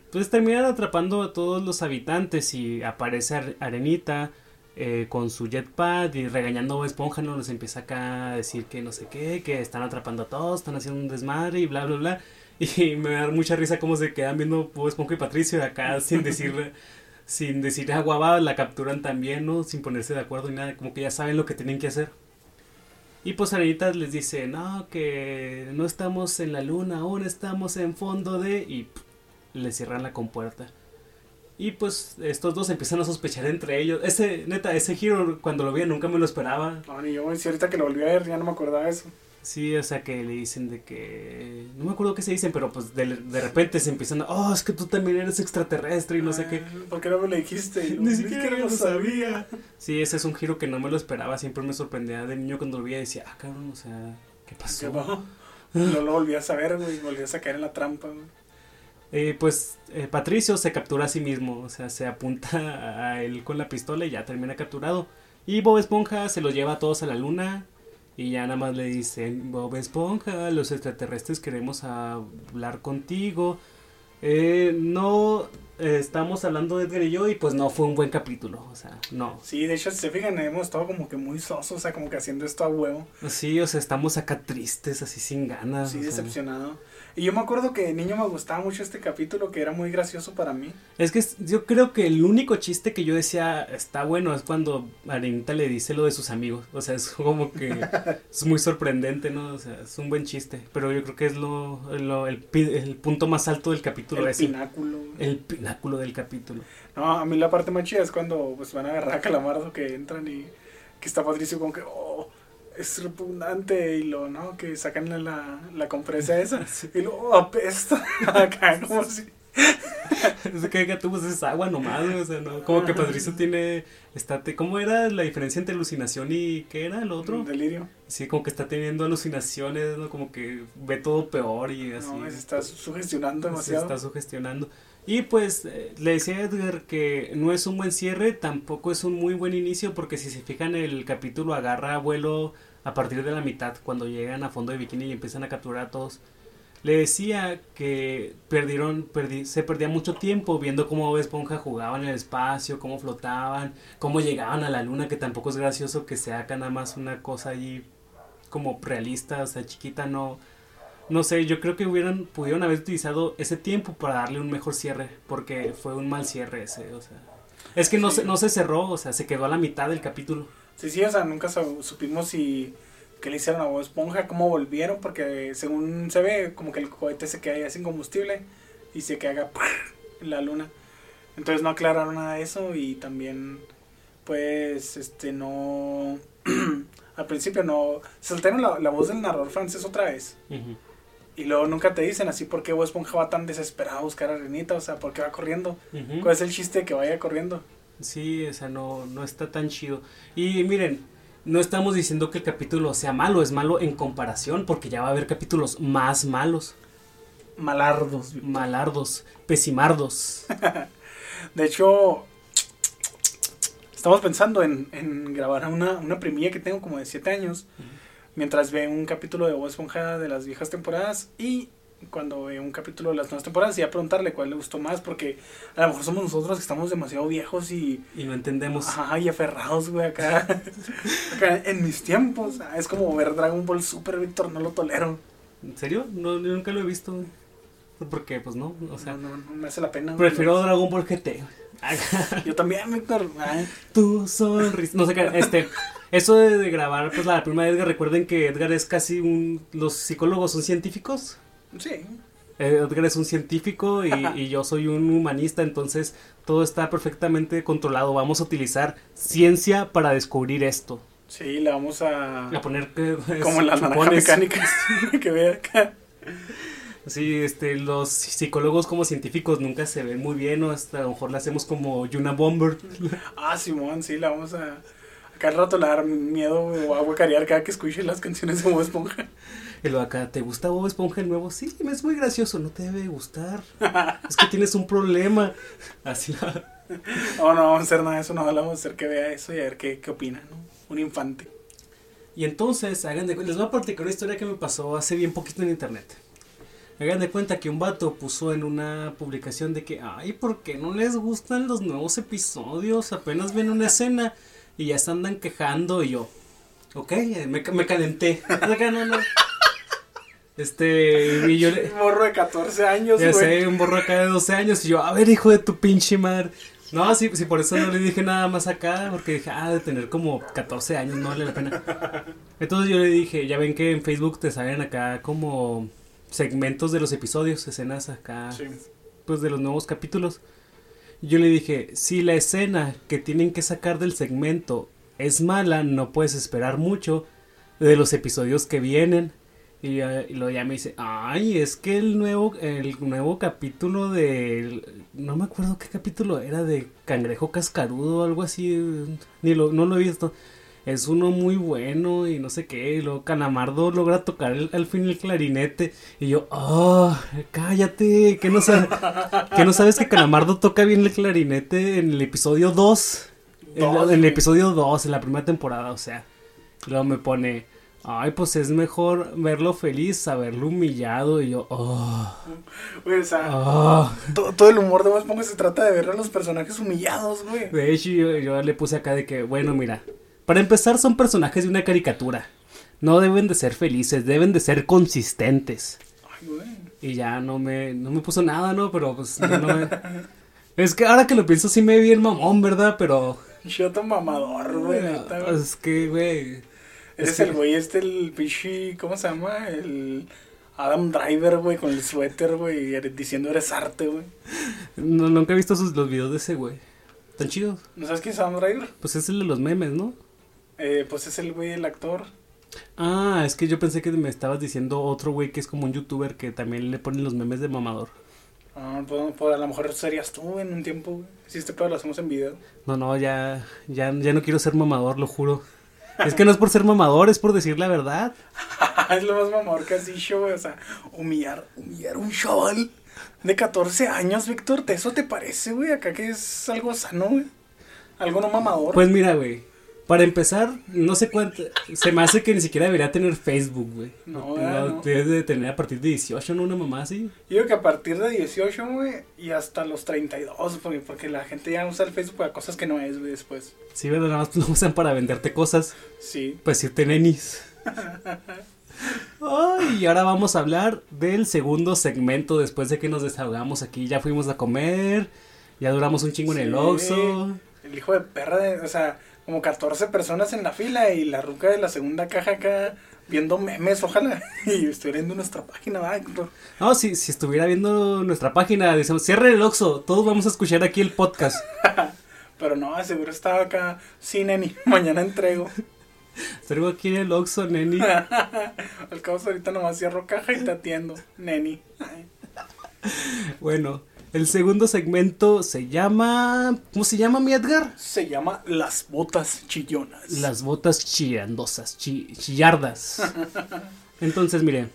Entonces terminan atrapando a todos los habitantes y aparece Ar- Arenita eh, con su jetpack y regañando a Esponja, ¿no? Les empieza acá a decir que no sé qué, que están atrapando a todos, están haciendo un desmadre y bla, bla, bla. <laughs> Y me da mucha risa cómo se quedan viendo Bob Esponja y Patricio acá sin <laughs> decirle, sin decir aguababa, la capturan también, ¿no? Sin ponerse de acuerdo ni nada, como que ya saben lo que tienen que hacer. Y pues Arenita les dice, no, que no estamos en la luna, aún estamos en fondo de... Y pff, le cierran la compuerta. Y pues estos dos empiezan a sospechar entre ellos. Ese, neta, ese giro cuando lo vi nunca me lo esperaba. No, ni yo, si ahorita que lo volví a ver, ya no me acordaba eso. Sí, o sea que le dicen de que... No me acuerdo qué se dicen, pero pues de, de repente se empiezan a... Oh, es que tú también eres extraterrestre y no sé qué. Ah, ¿Por qué no me lo dijiste? <laughs> Yo, Ni siquiera lo sabía. Sí, ese es un giro que no me lo esperaba. Siempre me sorprendía de niño cuando lo veía y decía, ah, cabrón, o sea, ¿qué ¿Qué pasó? <laughs> No lo volví a saber, güey. Volví a caer en la trampa, güey. Eh, pues eh, Patricio se captura a sí mismo, o sea, se apunta a él con la pistola y ya termina capturado. Y Bob Esponja se los lleva a todos a la luna y ya nada más le dicen, Bob Esponja, los extraterrestres queremos hablar contigo. Eh, no eh, estamos hablando de Edgar y yo y pues no fue un buen capítulo, o sea, no. Sí, de hecho, si se fijan, hemos estado como que muy sosos, o sea, como que haciendo esto a huevo. Sí, o sea, estamos acá tristes, así sin ganas. Sí, o sea. Y yo me acuerdo que de niño me gustaba mucho este capítulo, que era muy gracioso para mí. Es que yo creo que el único chiste que yo decía está bueno es cuando Arenita le dice lo de sus amigos. O sea, es como que <laughs> es muy sorprendente, ¿no? O sea, es un buen chiste. Pero yo creo que es lo, lo- el, el punto más alto del capítulo el ese. pináculo. El pináculo del capítulo. No, a mí la parte más chida es cuando pues van a agarrar a Calamardo que entran y que está Patricio como que, oh, es repugnante y lo, ¿no? Que sacan la, la, compresa esa <laughs> y luego oh, apesta <laughs> acá como si... Es que tú pues es agua nomás, o sea, ¿no? Como que Patricio tiene... Está, te- ¿Cómo era la diferencia entre alucinación y qué era el otro? Delirio. Sí, como que está teniendo alucinaciones, ¿no? Como que ve todo peor y así. No, se está sugestionando Se demasiado. está sugestionando. Y pues eh, le decía a Edgar que no es un buen cierre, tampoco es un muy buen inicio, porque si se fijan el capítulo agarra vuelo a partir de la mitad, cuando llegan a fondo de bikini y empiezan a capturar a todos. Le decía que perdieron, perdi- se perdía mucho tiempo viendo cómo Esponja jugaban en el espacio, cómo flotaban, cómo llegaban a la luna, que tampoco es gracioso que se haga nada más una cosa ahí como realista, o sea, chiquita, no, no sé, yo creo que hubieran, pudieron haber utilizado ese tiempo para darle un mejor cierre, porque fue un mal cierre ese, o sea. Es que no, Sí. se, no se cerró, o sea, se quedó a la mitad del capítulo. Sí, sí, o sea, nunca su- supimos si qué le hicieron a Bob Esponja, cómo volvieron, porque según se ve, como que el cohete se queda ahí sin combustible y se queda en la luna. Entonces no aclararon nada de eso y también, pues, este, no... <clears throat> al principio no... Saltaron la, la voz del narrador francés otra vez. Ujú. Y luego nunca te dicen así por qué Bob Esponja va tan desesperado a buscar a Renita, o sea, por qué va corriendo. ¿Cuál es el chiste de que vaya corriendo? Sí, o sea, no, no está tan chido. Y miren, no estamos diciendo que el capítulo sea malo, es malo en comparación, porque ya va a haber capítulos más malos, Malardos. malardos, pesimardos. <laughs> De hecho, estamos pensando en, en grabar una, una primilla que tengo como de 7 años, mientras ve un capítulo de Bob Esponja de las viejas temporadas y cuando ve un capítulo de las nuevas temporadas y a preguntarle cuál le gustó más, porque a lo mejor somos nosotros que estamos demasiado viejos y, Y no entendemos. ajá, y aferrados, güey, acá, <laughs> acá en mis tiempos. Es como ver Dragon Ball Super, Víctor, no lo tolero. ¿En serio? No, yo nunca lo he visto. güey. Porque, pues no, o sea, no, no, no me hace la pena. güey. prefiero Dragon Ball GT. Yo también, Víctor. Tu sonrisa. No sé qué, este. Eso de, de grabar, pues la prima de Edgar, recuerden que Edgar es casi un. Los psicólogos son científicos. Sí. Eh, Edgar es un científico y, y yo soy un humanista, entonces todo está perfectamente controlado. Vamos a utilizar ciencia para descubrir esto. Sí, le vamos a... A poner que. <laughs> Como en las naranjas mecánicas <laughs> que ve acá. Sí, este, los psicólogos como científicos nunca se ven muy bien, o hasta a lo mejor le hacemos como Yuna Bomber. Ah, Simón, sí, la vamos a... Acá al rato le va a dar miedo o a huecarear cada que escuche las canciones de Bob Esponja. Y luego acá, ¿te gusta Bob Esponja el nuevo? Sí, es muy gracioso, no te debe gustar. Es que tienes un problema. Así la... No, <laughs> no vamos a hacer nada de eso, no vamos a hacer que vea eso y a ver qué, qué opina, ¿no? Un infante. Y entonces, hagan de les voy a platicar una historia que me pasó hace bien poquito en internet. Hagan de cuenta que un vato puso en una publicación de que, ay, ¿por qué no les gustan los nuevos episodios? Apenas ven una escena y ya se andan quejando y yo, ok, eh, me, me calenté. <laughs> No, no. Este, y yo le... Un morro de 14 años, Ya güey. sé, un borro acá de 12 años. Y yo, a ver, hijo de tu pinche madre. No, sí, sí, por eso no le dije nada más acá. Porque dije, ah, de tener como 14 años, no vale la pena. Entonces yo le dije, ya ven que en Facebook te salen acá como segmentos de los episodios, escenas acá, Sí. pues de los nuevos capítulos. Yo le dije, si la escena que tienen que sacar del segmento es mala, no puedes esperar mucho de los episodios que vienen. Y, ya- y luego ya me dice, ay, es que el nuevo, el nuevo capítulo de, no me acuerdo qué capítulo era, de Cangrejo Cascarudo o algo así, ni lo, no lo he visto. Es uno muy bueno y no sé qué. Y luego Calamardo logra tocar el- al fin el clarinete. Y yo, oh, cállate, que no, sabes, que no sabes que Calamardo toca bien el clarinete en el episodio 2. En, en el episodio 2, en la primera temporada, o sea. Luego me pone, ay, pues es mejor verlo feliz a verlo humillado. Y yo, oh, Güey, o sea, oh. to- todo el humor de Bob Esponja se trata de ver a los personajes humillados, güey. De hecho, yo, yo le puse acá de que, bueno, mira, para empezar son personajes de una caricatura. No deben de ser felices, deben de ser consistentes. Ay, güey. Y ya no me, no me puso nada, ¿no? Pero pues no me- <laughs> Es que ahora que lo pienso sí me vi el mamón, ¿verdad? Pero... Shoto mamador, güey. güey. Es que, güey... Eres es que- el güey este, el pichi, ¿cómo se llama? El Adam Driver, güey, con el suéter, güey, diciendo eres arte, güey. No, nunca he visto sus, los videos de ese güey. Tan chidos. ¿No sabes quién es Adam Driver? Pues es el de los memes, ¿no? Eh, pues es el güey, el actor. Ah, es que yo pensé que me estabas diciendo otro güey que es como un youtuber que también le ponen los memes de mamador. Ah, pues, pues, a lo mejor serías tú en un tiempo, güey. Si este pedo lo hacemos en video. No, no, ya, ya, ya no quiero ser mamador, lo juro. Es que no es por ser mamador, es por decir la verdad. <laughs> es lo más mamador que has dicho, güey. O sea, humillar, humillar a un chaval de 14 años, Víctor. ¿te- ¿Eso te parece, güey? Acá que es algo sano, güey. Algo no mamador. Pues mira, güey. Para empezar, no sé cuánto. Se me hace que ni siquiera debería tener Facebook, güey. No, ¿verdad? No. Debe de tener a partir de 18, ¿no? Una mamá así. Yo digo que a partir de 18, güey, y hasta los 32, porque, porque la gente ya usa el Facebook para cosas que no es, güey, después. Sí, ¿verdad? Nada más lo usan para venderte cosas. Sí. Pues decirte nenis. Ay, y ahora vamos a hablar del segundo segmento después de que nos desahogamos aquí. Ya fuimos a comer, ya duramos un chingo en el. Oxxo. El hijo de perra, de- o sea, como 14 personas en la fila y la ruca de la segunda caja acá viendo memes, ojalá. <laughs> Y estuviera viendo nuestra página, ¿verdad? Héctor? No, si, si estuviera viendo nuestra página, decimos, cierren el Oxxo, todos vamos a escuchar aquí el podcast. <laughs> Pero no, seguro estaba acá, sí, neni, <laughs> mañana entrego. Traigo aquí en el Oxxo, neni. Al cabo ahorita nomás cierro caja y te atiendo, neni. Bueno, el segundo segmento se llama... ¿Cómo se llama, mi Edgar? Se llama Las Botas Chillonas. Las botas chillandosas, chi- chillardas. <laughs> Entonces, mire,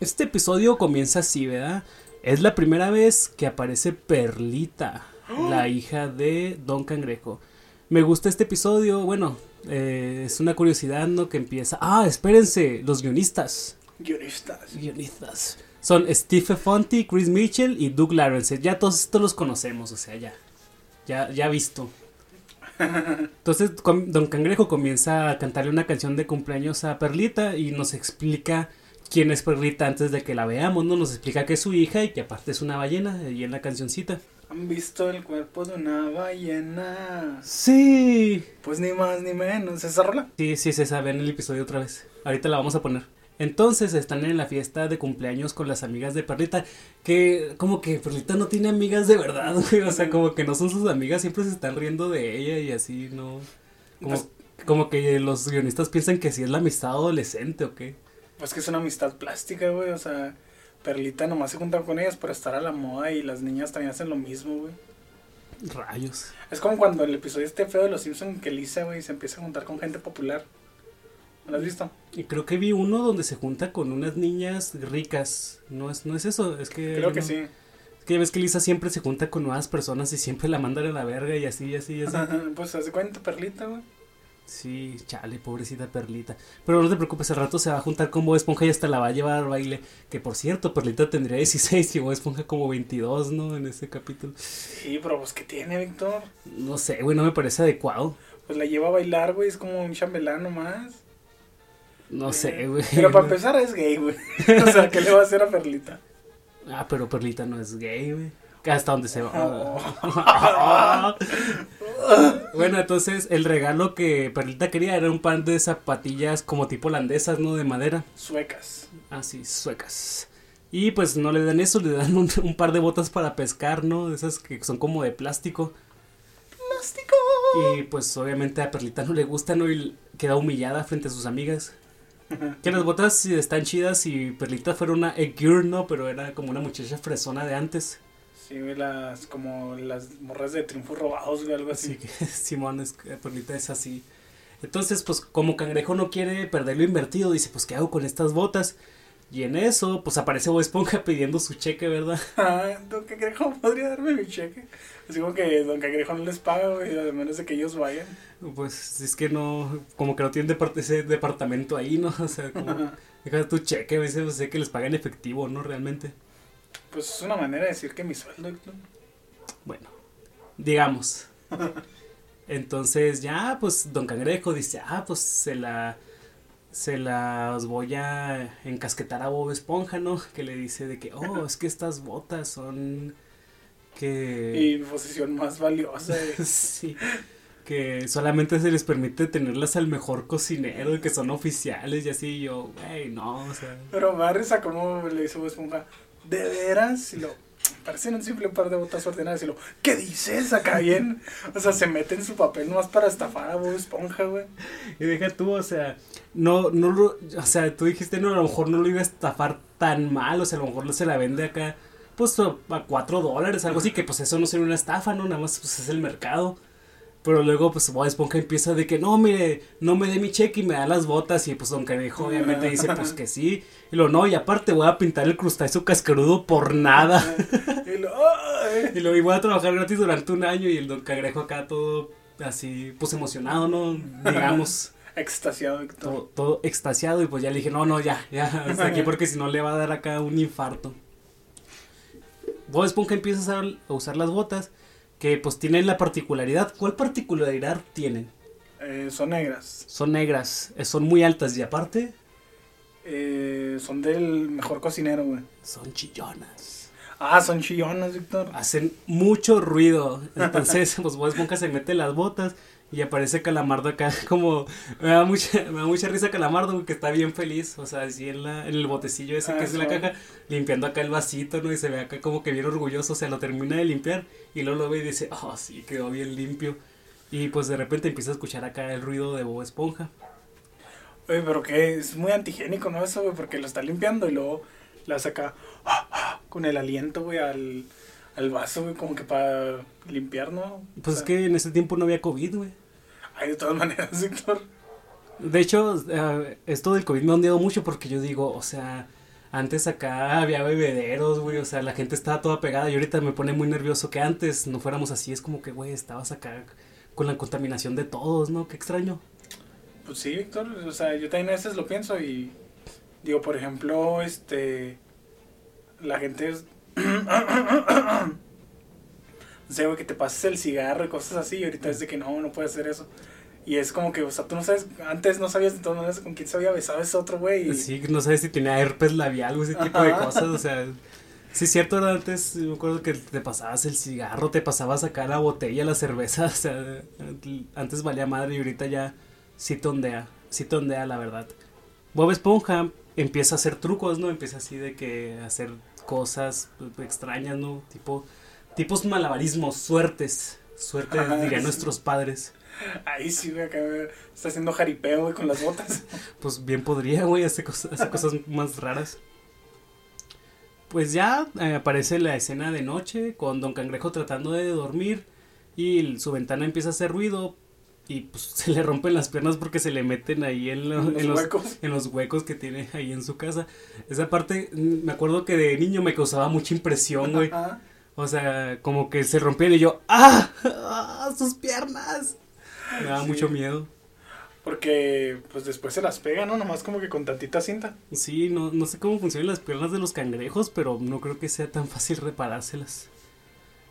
este episodio comienza así, ¿verdad? Es la primera vez que aparece Perlita, la hija de Don Cangrejo. Me gusta este episodio, bueno, eh, es una curiosidad, ¿no? Que empieza... Ah, espérense, los guionistas. Guionistas. Guionistas. Son Steve Fonti, Chris Mitchell y Doug Lawrence. Ya todos estos los conocemos, o sea, ya. Ya, ya visto. Entonces, Don Cangrejo comienza a cantarle una canción de cumpleaños a Perlita y nos explica quién es Perlita antes de que la veamos, ¿no? Nos explica que es su hija y que aparte es una ballena, y en la cancioncita. ¿Han visto el cuerpo de una ballena? Sí. Pues ni más ni menos. ¿Esa rola? Sí, sí, se sabe en el episodio otra vez. Ahorita la vamos a poner. Entonces están en la fiesta de cumpleaños con las amigas de Perlita. Que como que Perlita no tiene amigas de verdad, <laughs> güey. O sea, como que no son sus amigas, siempre se están riendo de ella y así, ¿no? Como, Pues- como que los guionistas piensan que sí es la amistad adolescente o qué. Pues que es una amistad plástica, güey. O sea, Perlita nomás se junta con ellas para estar a la moda y las niñas también hacen lo mismo, güey. Rayos. Es como cuando el episodio este feo de los Simpsons que Lisa, güey, se empieza a juntar con gente popular. ¿No lo has visto? Y creo que vi uno donde se junta con unas niñas ricas. No es, no es eso, es que... Creo que no- sí. Es que ya ves que Lisa siempre se junta con nuevas personas y siempre la mandan a la verga y así, y así, y así. pues hace cuenta, Perlita, güey. Sí, chale, pobrecita Perlita. Pero no te preocupes, al rato se va a juntar con Bob Esponja y hasta la va a llevar al baile. Que por cierto, Perlita tendría 16 y Bob Esponja como 22, ¿no? En ese capítulo. Sí, pero pues ¿qué tiene, Víctor? No sé, güey, no me parece adecuado. Pues la lleva a bailar, güey, es como un chambelán nomás. No sé, güey. Pero para empezar es gay, güey. <laughs> O sea, ¿qué le va a hacer a Perlita? Ah, pero Perlita no es gay, güey. Hasta donde se va. Oh. <laughs> bueno, entonces el regalo que Perlita quería era un par de zapatillas como tipo holandesas, ¿no? De madera. Suecas. Así, suecas. Y pues no le dan eso, le dan un, un par de botas para pescar, ¿no? De esas que son como de plástico. Plástico. Y pues obviamente a Perlita no le gusta, ¿no? Y queda humillada frente a sus amigas. Que las botas sí están chidas y Perlita fuera una egg girl, ¿no? Pero era como una muchacha fresona de antes. Sí, güey, las, como las morras de triunfos robados, güey, algo así. Así que <laughs> Simón es, Perlita es así. Entonces, pues como Cangrejo no quiere perder lo invertido, dice, pues ¿qué hago con estas botas? Y en eso, pues aparece Bob Esponja <laughs> pidiendo su cheque, ¿verdad? <laughs> Ah, Don Cangrejo podría darme mi cheque. Así como que Don Cangrejo no les paga, güey, a menos de que ellos vayan. Pues es que no, como que no tienen depart- ese departamento ahí, ¿no? <laughs> O sea, como, deja tu cheque, a veces sé que les pagan efectivo, ¿no? Realmente. Pues es una manera de decir que mi sueldo. ¿no? Bueno, digamos. <laughs> Entonces ya, pues Don Cangrejo dice, ah, pues se la, se las voy a encasquetar a Bob Esponja, ¿no? Que le dice de que, oh, es que estas botas son que... Y posición más valiosa. güey. <laughs> sí, que solamente se les permite tenerlas al mejor cocinero, que son oficiales y así, y yo, güey, no, o sea... Pero me da risa como le dice Bob Esponja, ¿de veras? Y lo, parecen un simple par de botas ordenadas. Y lo, ¿qué dices? Acá bien. O sea, se mete en su papel nomás para estafar a Bob Esponja, güey. Y deja tú, o sea, no, no lo, o sea, tú dijiste, no, a lo mejor no lo iba a estafar tan mal, o sea, a lo mejor se la vende acá, pues a a cuatro dólares, algo así, que pues eso no sería una estafa, ¿no? Nada más, pues es el mercado. Pero luego, pues, Bob Esponja empieza de que, no, mire, no me dé mi cheque y me da las botas. Y pues Don Cangrejo obviamente dice, pues que sí. Y lo, no, y aparte voy a pintar el crustáceo cascarudo por nada. <laughs> Y lo, "Ay". Y luego voy a trabajar gratis durante un año y el Don Cangrejo acá todo así, pues emocionado, ¿no? Digamos. <laughs> extasiado, todo, todo extasiado y pues ya le dije, no, no, ya, ya, hasta aquí porque si no le va a dar acá un infarto. Bob Esponja empieza a usar, a usar las botas que pues tienen la particularidad. ¿Cuál particularidad tienen? Eh, son negras. Son negras, eh, son muy altas y aparte Eh, son del mejor cocinero, güey. son chillonas. Ah, son chillonas, Víctor. Hacen mucho ruido. Entonces, <laughs> pues Bob Esponja se mete las botas y aparece Calamardo acá <laughs> como... Me da mucha, me da mucha risa Calamardo porque está bien feliz. O sea, así en, la, en el botecillo ese que es la caja, limpiando acá el vasito, ¿no? Y se ve acá como que bien orgulloso. O sea, lo termina de limpiar y luego lo ve y dice, oh, sí, quedó bien limpio. Y pues de repente empieza a escuchar acá el ruido de Bob Esponja. Oye, pero que es muy antigénico, ¿no? Eso, güey, porque lo está limpiando y luego la <laughs> saca con el aliento, güey, al, al vaso, güey, como que para limpiar, ¿no? Pues O es que en ese tiempo no había COVID, güey. Ay, de todas maneras, <laughs> Víctor. De hecho, eh, esto del COVID me ha ondeado mucho porque yo digo, o sea, antes acá había bebederos, güey, o sea, la gente estaba toda pegada y ahorita me pone muy nervioso que antes no fuéramos así, es como que, güey, estabas acá con la contaminación de todos, ¿no? Qué extraño. Pues sí, Víctor, o sea, yo también a veces lo pienso y digo, por ejemplo, este, la gente. <clears throat> No sé, güey, que te pases el cigarro y cosas así, y ahorita es de que no, no puedes hacer eso. Y es como que, o sea, tú no sabes, antes no sabías de todas maneras con quién se había besado ese otro güey. y- Sí, no sabes si tenía herpes labial o ese tipo de cosas, o sea... Sí, es cierto, era antes, me acuerdo que te pasabas el cigarro, te pasabas acá la botella, la cerveza, <laughs> o sea, antes valía madre y ahorita ya sí tondea, sí tondea la verdad. Bob Esponja empieza a hacer trucos, ¿no? Empieza así de que hacer cosas pues, extrañas, ¿no? Tipo, tipos malabarismos, suertes, suertes dirían sí. nuestros padres. Ahí sí, güey, acá está haciendo jaripeo, güey, con las botas. <laughs> Pues bien podría, güey, hace cosas, más raras. Pues ya eh, aparece la escena de noche con Don Cangrejo tratando de dormir y su ventana empieza a hacer ruido y pues <laughs> se le rompen las piernas porque se le meten ahí en, lo- Los en los, huecos. en los huecos que tiene ahí en su casa. Esa parte, mm, me acuerdo que de niño me causaba mucha impresión, güey. O sea, como que se rompían y yo, ¡ah! ¡Ah! ¡Sus piernas! Me daba Sí. mucho miedo. Porque, pues después se las pega, ¿no? Nomás como que con tantita cinta. Sí, no, no sé cómo funcionan las piernas de los cangrejos, pero no creo que sea tan fácil reparárselas.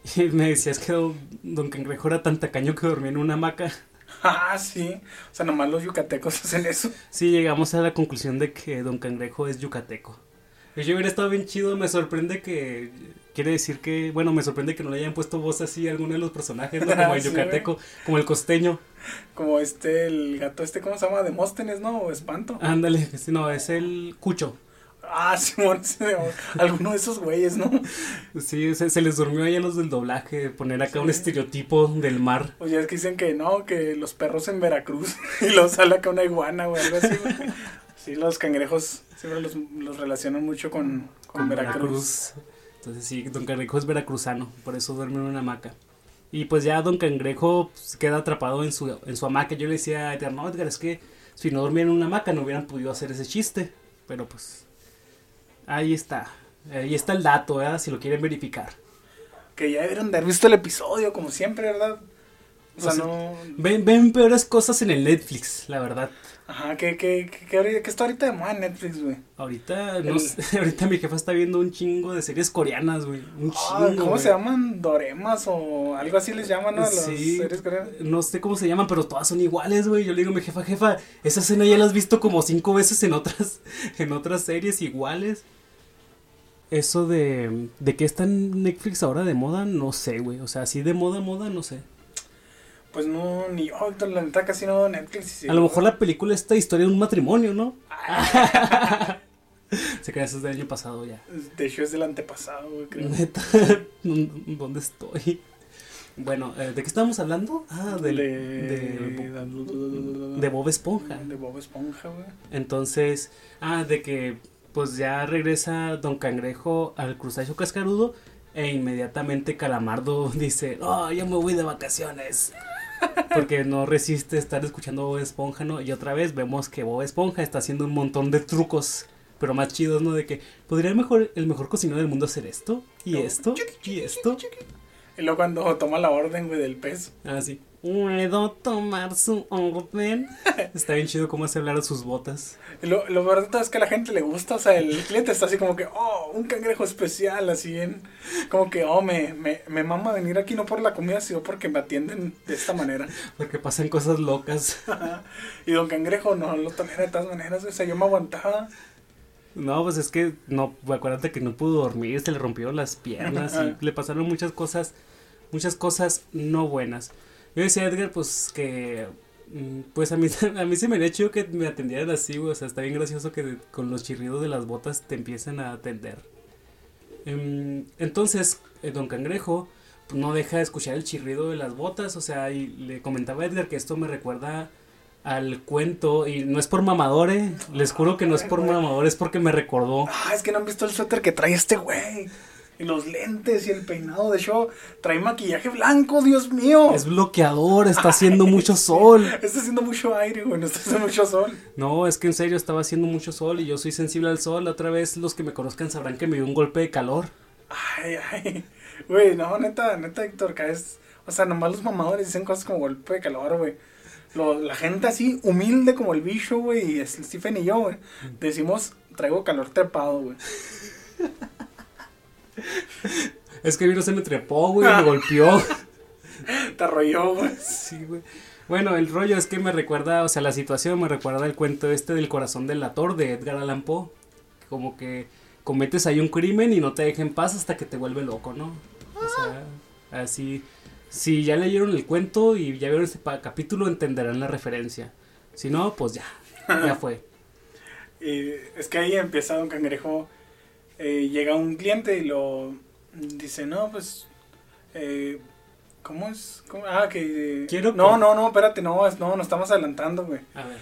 <laughs> Y me decías que don, don Cangrejo era tan tacaño que dormía en una hamaca. <laughs> Ah, sí. O sea, nomás los yucatecos <laughs> hacen eso. Sí, llegamos a la conclusión de que Don Cangrejo es yucateco. Yo hubiera estado bien chido, me sorprende que... Quiere decir que, bueno, me sorprende que no le hayan puesto voz así a alguno de los personajes, ¿no? <laughs> como el Sí, yucateco, como el costeño. Como este, el gato este, ¿cómo se llama? Demóstenes, ¿no? O Espanto. Ándale, sí, no, es el cucho. Ah, <laughs> Simón, alguno de esos güeyes, ¿no? Sí, se, se les durmió ahí a los del doblaje poner acá un estereotipo del mar. O ya es que dicen que no, que los perros en Veracruz <laughs> y los sale acá una iguana o algo así, güey. Sí, los cangrejos siempre los, los relacionan mucho con, con Veracruz. Entonces sí, Don Cangrejo es veracruzano, por eso duerme en una hamaca. Y pues ya Don Cangrejo pues, queda atrapado en su, en su hamaca. Yo le decía a Edgar, no, Edgar, es que si no dormía en una hamaca no hubieran podido hacer ese chiste. Pero pues ahí está. Ahí está el dato, ¿verdad? Si lo quieren verificar. Que ya debieron de haber visto el episodio, como siempre, ¿verdad? O sea, O sea, no... Ven, ven peores cosas en el Netflix, la verdad. Ajá, que, que, que, que, está ahorita de moda en Netflix, güey. Ahorita, no El- sé, <laughs> ahorita mi jefa está viendo un chingo de series coreanas, güey. Un Ah, chingo. ¿Cómo se llaman? Doremas o algo así les llaman, ¿no? A las Sí, series coreanas. no sé cómo se llaman, pero todas son iguales, güey. Yo le digo a mi jefa, jefa, esa escena ya la has visto como cinco veces en otras, <laughs> en otras series iguales. Eso de, de que está en Netflix ahora de moda, no sé, güey. O sea, así de moda, moda, no sé. Pues no, ni yo, Héctor, la neta casi no Netflix. sí, a lo mejor la película es esta historia de un matrimonio, ¿no? <laughs> se crea eso es del año pasado ya. De hecho es del antepasado, güey, creo. Neta, <laughs> ¿dónde estoy? Bueno, eh, ¿de qué estábamos hablando? Ah, del, de, de Bob Esponja. De Bob Esponja, güey. Entonces, ah, de que pues ya regresa Don Cangrejo al crustáceo cascarudo e inmediatamente Calamardo <laughs> dice, oh, yo me voy de vacaciones. <laughs> Porque no resiste estar escuchando a Bob Esponja, ¿no? Y otra vez vemos que Bob Esponja está haciendo un montón de trucos, pero más chidos, ¿no? De que podría el mejor, el mejor cocinero del mundo hacer esto, y esto, y esto. Y luego cuando <laughs> toma la orden, güey, del pez. Ah, sí. ¿Puedo tomar su orden? <laughs> Está bien chido cómo hace hablar a sus botas. Y lo, lo todo es que a la gente le gusta, o sea, el cliente está así como que, oh, un cangrejo especial, así en, como que, oh, me, me, me mama venir aquí no por la comida, sino porque me atienden de esta manera. <laughs> Porque pasan cosas locas. y don cangrejo no lo tolera de todas maneras, o sea, yo me aguantaba. No, pues es que no, acuérdate que no pudo dormir, se le rompieron las piernas y le pasaron muchas cosas, muchas cosas no buenas. Yo decía a Edgar, pues que, mm, pues a mí, <laughs> a mí se me haría chido que me atendieran así, o sea, está bien gracioso que con los chirridos de las botas te empiecen a atender. Em, Entonces, eh, Don Cangrejo pues, no deja de escuchar el chirrido de las botas, o sea, y le comentaba a Edgar que esto me recuerda al cuento, y no es por mamador, eh, les juro que no es por mamador, es porque me recordó. Ah, es que no han visto el suéter que trae este güey. Y los lentes y el peinado, de hecho, trae maquillaje blanco, Dios mío. Es bloqueador, está haciendo mucho sol. Está haciendo mucho aire, güey, no está haciendo mucho sol. No, es que en serio estaba haciendo mucho sol y yo soy sensible al sol. Otra vez los que me conozcan sabrán que me dio un golpe de calor. Ay, ay. Güey, no, neta, neta, Héctor, caes. O sea, nomás los mamadores dicen cosas como golpe de calor, güey. Lo- la gente así, humilde como el bicho, güey, y Stephen y yo, güey, decimos, traigo calor trepado, güey. <laughs> Es que vino se me trepó, güey, me golpeó. <laughs> Te arrolló, güey. Sí, güey. Bueno, el rollo es que me recuerda, o sea, la situación me recuerda el cuento este del corazón del ator de Edgar Allan Poe. Como que cometes ahí un crimen y no te deja en paz hasta que te vuelve loco, ¿no? O sea, así. Si ya leyeron el cuento y ya vieron este capítulo, entenderán la referencia. Si no, pues ya, ya <laughs> fue. Y es que ahí empieza Don Cangrejo. eh, llega un cliente y lo dice, no, pues. Eh, ¿Cómo es? ¿Cómo? Ah, que. eh, Quiero No, no, no, espérate, no, es- no, nos estamos adelantando, güey. A ver.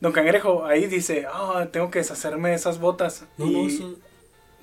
Don Cangrejo ahí dice, ah, tengo que deshacerme de esas botas. No, y no, eso-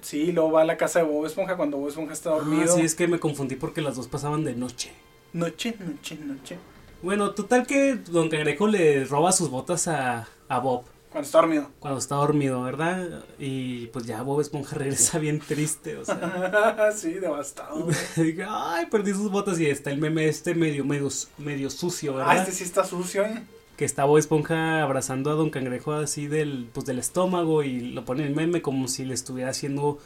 sí, luego va a la casa de Bob Esponja cuando Bob Esponja está Ah, dormido. sí, es que me confundí porque las dos pasaban de noche. Noche, noche, noche. Bueno, total que Don Cangrejo le roba sus botas a, a Bob Cuando está dormido. cuando está dormido, ¿verdad? Y pues ya Bob Esponja <laughs> regresa bien triste, o sea. <laughs> sí, devastado. <laughs> Ay, perdí sus botas y está el meme este medio, medio, medio sucio, ah, ¿verdad? este sí está sucio, ¿eh? Que está Bob Esponja abrazando a Don Cangrejo así del, pues, del estómago y lo pone en meme como si le estuviera haciendo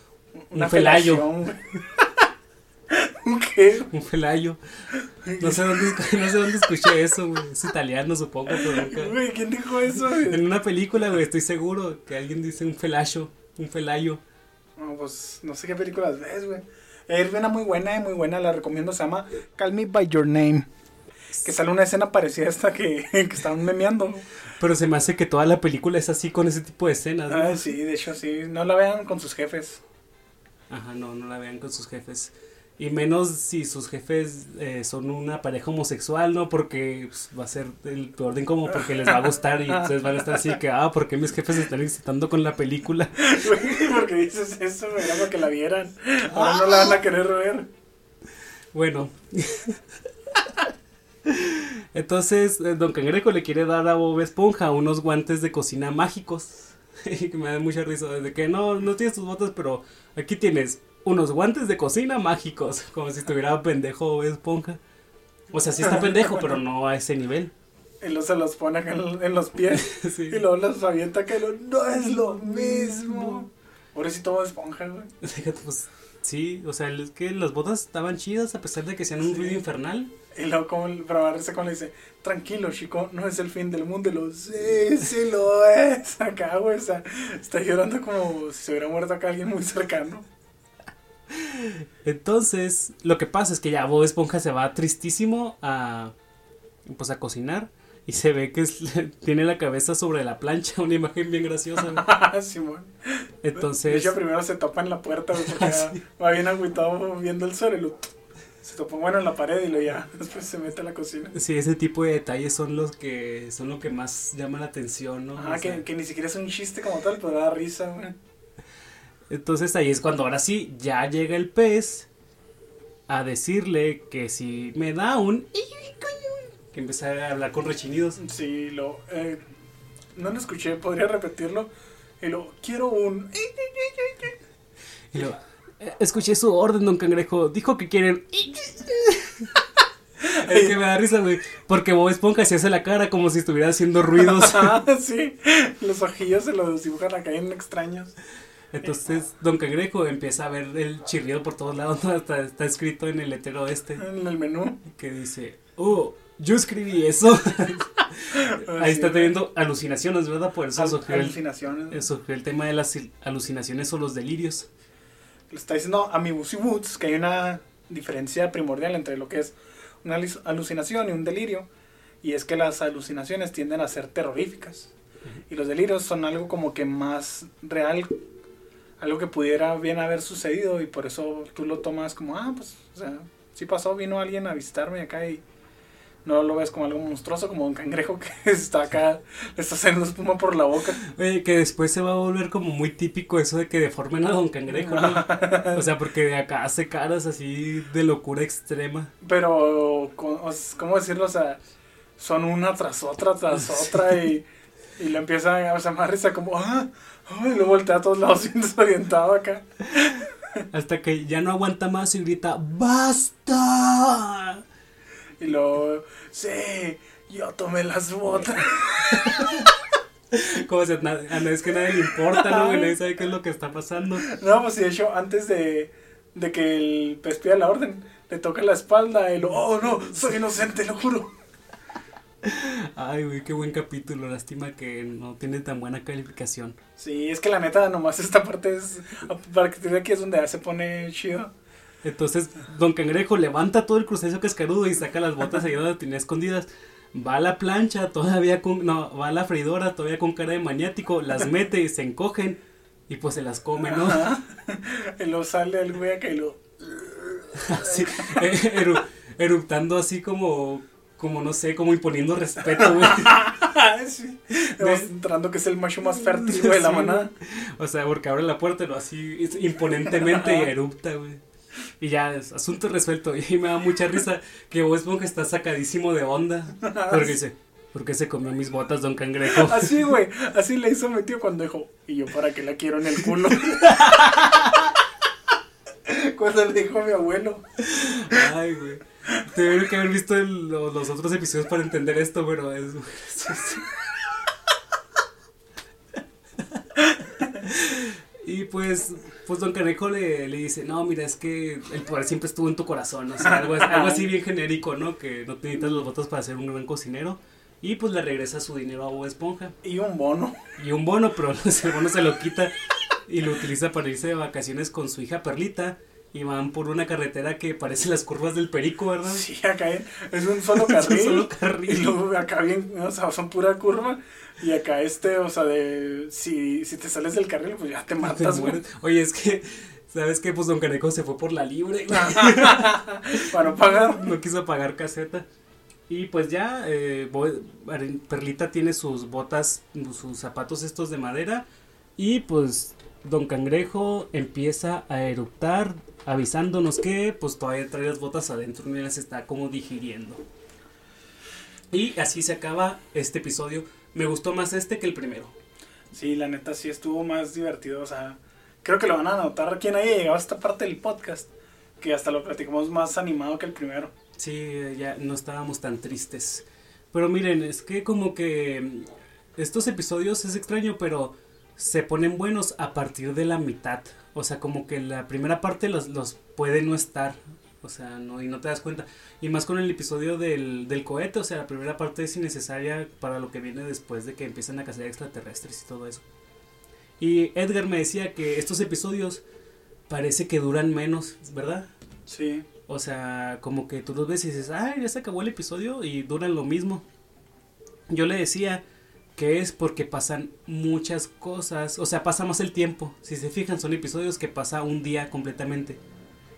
Una Un felayo. felación, güey. <laughs> ¿Un qué? un felayo. No sé dónde, no sé dónde escuché eso, güey. Es italiano, supongo, pero nunca. Güey, ¿quién dijo eso? güey? En una película, güey, estoy seguro que alguien dice un felacho, un felayo. No, pues no sé qué películas ves, güey. Es una muy buena, eh, muy buena, la recomiendo. Se llama Call Me By Your Name. Que sale una escena parecida a esta que, <laughs> que estaban memeando. Pero se me hace que toda la película es así con ese tipo de escenas, ¿no? Ah, sí, de hecho, sí. No la vean con sus jefes. Ajá, no, no la vean con sus jefes. Y menos si sus jefes eh, son una pareja homosexual, ¿no? Porque pues, va a ser el peor de incómodo porque les va a gustar y ustedes van a estar así que, ah, ¿por qué mis jefes se están excitando con la película? <laughs> Porque dices eso, era para que la vieran. Ahora no la van a querer ver. Bueno. <laughs> Entonces, eh, Don Cangrejo le quiere dar a Bob Esponja unos guantes de cocina mágicos. <laughs> Y que me da mucha risa. Desde que no, no tienes tus botas, pero aquí tienes unos guantes de cocina mágicos. <laughs> Como si estuviera pendejo Bob Esponja. O sea, sí está pendejo, pero no a ese nivel. Y luego se los pone acá en, en los pies. <laughs> Sí. Y luego los avienta que lo, no es lo mismo. Pobrecito Bob esponja, güey. Pues sí, o sea, es que las botas estaban chidas a pesar de que sean un Sí. ruido infernal. Y luego como el bravarse con le dice, tranquilo chico, no es el fin del mundo. Y lo, sí, sí lo es. <laughs> Acá, güey, o sea, está llorando como si se hubiera muerto acá alguien muy cercano. Entonces, lo que pasa es que ya Bob Esponja se va tristísimo a pues a cocinar y se ve que es- <laughs> tiene la cabeza sobre la plancha, una imagen bien graciosa. ¿no? <laughs> Simón. De Entonces, hecho, primero se topa en la puerta, porque ya va bien agüitado viendo el sol y lo, se topó bueno en la pared y lo ya, <laughs> después se mete a la cocina. sí, ese tipo de detalles son los que son lo que más llama la atención, ¿no? Sea, que, que ni siquiera es un chiste como tal, pero da risa, güey. Entonces ahí es cuando ahora sí ya llega el pez a decirle que si me da un que empieza a hablar con rechinidos. Sí, lo. Eh, no lo escuché, podría repetirlo. Y lo. Quiero un. Y "Eh, escuché su orden, don Cangrejo. Dijo que quieren. <laughs> es que me da risa, güey. Porque Bob Esponja se hace la cara como si estuviera haciendo ruidos. <laughs> Ah, sí. Los ojillos se los dibujan acá en extraños. Entonces, don Cangrejo empieza a ver el chirrido por todos lados. Hasta está escrito en el letrero este En el menú. que dice: Oh, yo escribí eso. <laughs> Ahí está teniendo alucinaciones, ¿verdad? Por eso al- surgió el, Alucinaciones. eh, surgió el tema de las alucinaciones o los delirios. Le está diciendo a Woods que hay una diferencia primordial entre lo que es una alucinación y un delirio. Y es que las alucinaciones tienden a ser terroríficas. Y los delirios son algo como que más real. Algo que pudiera bien haber sucedido. Y por eso tú lo tomas como, ah, pues, o sea, sí pasó, vino alguien a visitarme acá y no lo ves como algo monstruoso, como un cangrejo que <laughs> está acá, le está haciendo espuma por la boca. Oye, que después se va a volver como muy típico eso de que deformen a Don Cangrejo, ¿no? O sea, porque de acá hace caras así de locura extrema. Pero, ¿cómo decirlo? O sea, son una tras otra, tras otra y, y le empieza a hacer más risa como, ah, ah", y lo voltea a todos lados <laughs> bien desorientado acá. Hasta que ya no aguanta más y grita, ¡Basta! Y luego, sí, yo tomé las botas. <laughs> Como si a es que nadie le importa, ¿no? güey? Nadie sabe qué es lo que está pasando. No, pues sí, de hecho, antes de, de que el pez pida la orden, le toca la espalda y lo, oh no, soy inocente, lo juro. Ay, güey, qué buen capítulo. Lástima que no tiene tan buena calificación. Sí, es que la neta, nomás esta parte es, a partir de aquí es donde ya se pone chido. Entonces, Don Cangrejo levanta todo el crustáceo cascarudo y saca las botas ahí donde tenía escondidas. Va a la plancha todavía con. No, va a la freidora todavía con cara de maniático. Las mete y <laughs> se encogen. Y pues se las come, ¿no? Ajá. <laughs> Y luego sale el güey y lo, <laughs> Así, eh, eru- eruptando así como. Como no sé, como imponiendo respeto, güey. sí. Demostrando que es el macho más fértil, güey, de la manada. O sea, porque abre la puerta, lo así imponentemente y erupta, güey. Y ya, es asunto resuelto. <laughs> Y me da mucha risa que Bob Esponja está sacadísimo de onda. Porque dice, ¿por qué se comió mis botas, don Cangrejo? <laughs> Así, güey. Así le hizo mi tío cuando dijo, ¿y yo para qué la quiero en el culo? <laughs> cuando le dijo a mi abuelo. Ay, güey. Tuvieron que haber visto el- lo- los otros episodios para entender esto, pero es... y Y pues, pues Don Canejo le, le dice, no, mira, es que el poder siempre estuvo en tu corazón, o sea, algo, algo así bien genérico, ¿no? Que no necesitas los votos para ser un buen cocinero. Y pues le regresa su dinero a Bob Esponja. Y un bono. Y un bono, pero <laughs> el bono se lo quita y lo utiliza para irse de vacaciones con su hija Perlita. Y van por una carretera que parece las curvas del Perico, ¿verdad? Sí, acá es un <laughs> solo carril. Es un solo carril. Y luego acá bien, o sea, son pura curva. Y acá este, o sea, de si, si te sales del carril, pues ya te matas, güey. Oye, es que, ¿sabes qué? Pues Don Canejo se fue por la libre. <laughs> Para no pagar. no quiso pagar caseta. Y pues ya, eh, Perlita tiene sus botas, sus zapatos estos de madera. Y pues Don Cangrejo empieza a eructar, avisándonos que pues todavía trae las botas adentro y las está como digiriendo. Y así se acaba este episodio. Me gustó más este que el primero. Sí, la neta sí estuvo más divertido, o sea, creo que lo van a notar quien haya llegado a esta parte del podcast, que hasta lo platicamos más animado que el primero. Sí, ya no estábamos tan tristes. Pero miren, es que como que estos episodios es extraño, pero se ponen buenos a partir de la mitad. O sea, como que la primera parte los, los puede no estar. O sea, no, y no te das cuenta. Y más con el episodio del, del cohete, o sea, la primera parte es innecesaria para lo que viene después de que empiezan a cazar extraterrestres y todo eso. Y Edgar me decía que estos episodios parece que duran menos, ¿verdad? Sí, O sea, como que tú los ves y dices, ay, ya se acabó el episodio y duran lo mismo. Yo le decía que es porque pasan muchas cosas, o sea, pasa más el tiempo. Si se fijan, son episodios que pasa un día completamente.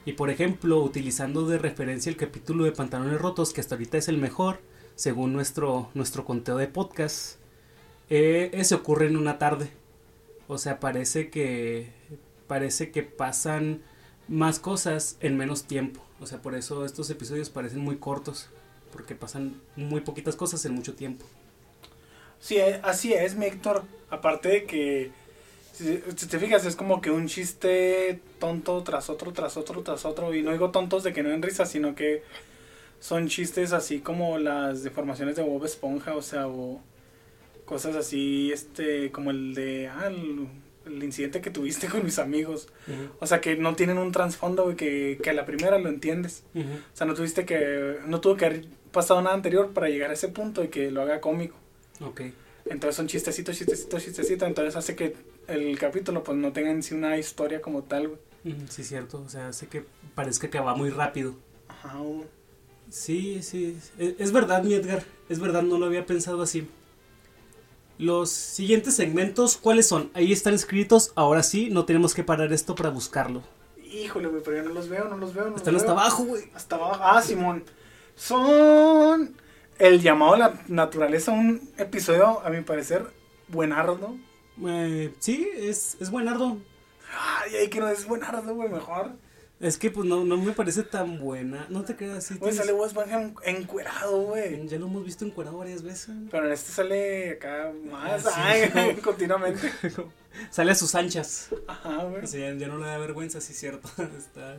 Y por ejemplo, utilizando de referencia el capítulo de Pantalones Rotos, que hasta ahorita es el mejor, según nuestro, nuestro conteo de podcast, eh, ocurre en una tarde. O sea, parece que parece que pasan más cosas en menos tiempo. O sea, por eso estos episodios parecen muy cortos, porque pasan muy poquitas cosas en mucho tiempo. Sí, eh, así es, mi Héctor. Aparte de que, si, si te fijas, es como que un chiste tonto tras otro, tras otro, tras otro. Y no digo tontos de que no den risa, sino que son chistes así como las deformaciones de Bob Esponja, o sea, o cosas así, este, como el de, ah, el, el incidente que tuviste con mis amigos. O sea, que no tienen un trasfondo, güey, que, que a la primera lo entiendes. O sea, no tuviste que, no tuvo que haber pasado nada anterior para llegar a ese punto y que lo haga cómico. Ok. Entonces son chistecitos, chistecitos, chistecitos. Entonces hace que el capítulo pues no tenga en sí una historia como tal, güey. Ujú, Sí, cierto. O sea, hace que parezca que va muy rápido. Ajá, güey. Sí, sí. Es, es verdad, mi Edgar. Es verdad, no lo había pensado así. Los siguientes segmentos, ¿cuáles son? Ahí están escritos. Ahora sí, no tenemos que parar esto para buscarlo. Híjole, güey, pero yo no los veo, no los veo. No Están los hasta veo. abajo, güey. Hasta abajo. Ah, Simón. Son el llamado a la naturaleza, un episodio, a mi parecer, buenardo. Eh, sí, es, es buenardo. Ay, ay, que no es buenardo, güey, mejor. Es que pues no, no me parece tan buena. No te creas así. Güey, sale Esponja en- encuerado, güey. Ya lo hemos visto encuerado varias veces. Pero en este sale acá más, Ah, sí. ay, <laughs> continuamente. Sale a sus anchas. Ajá, güey. O sea, ya, ya no le da vergüenza, sí, cierto. <laughs> está...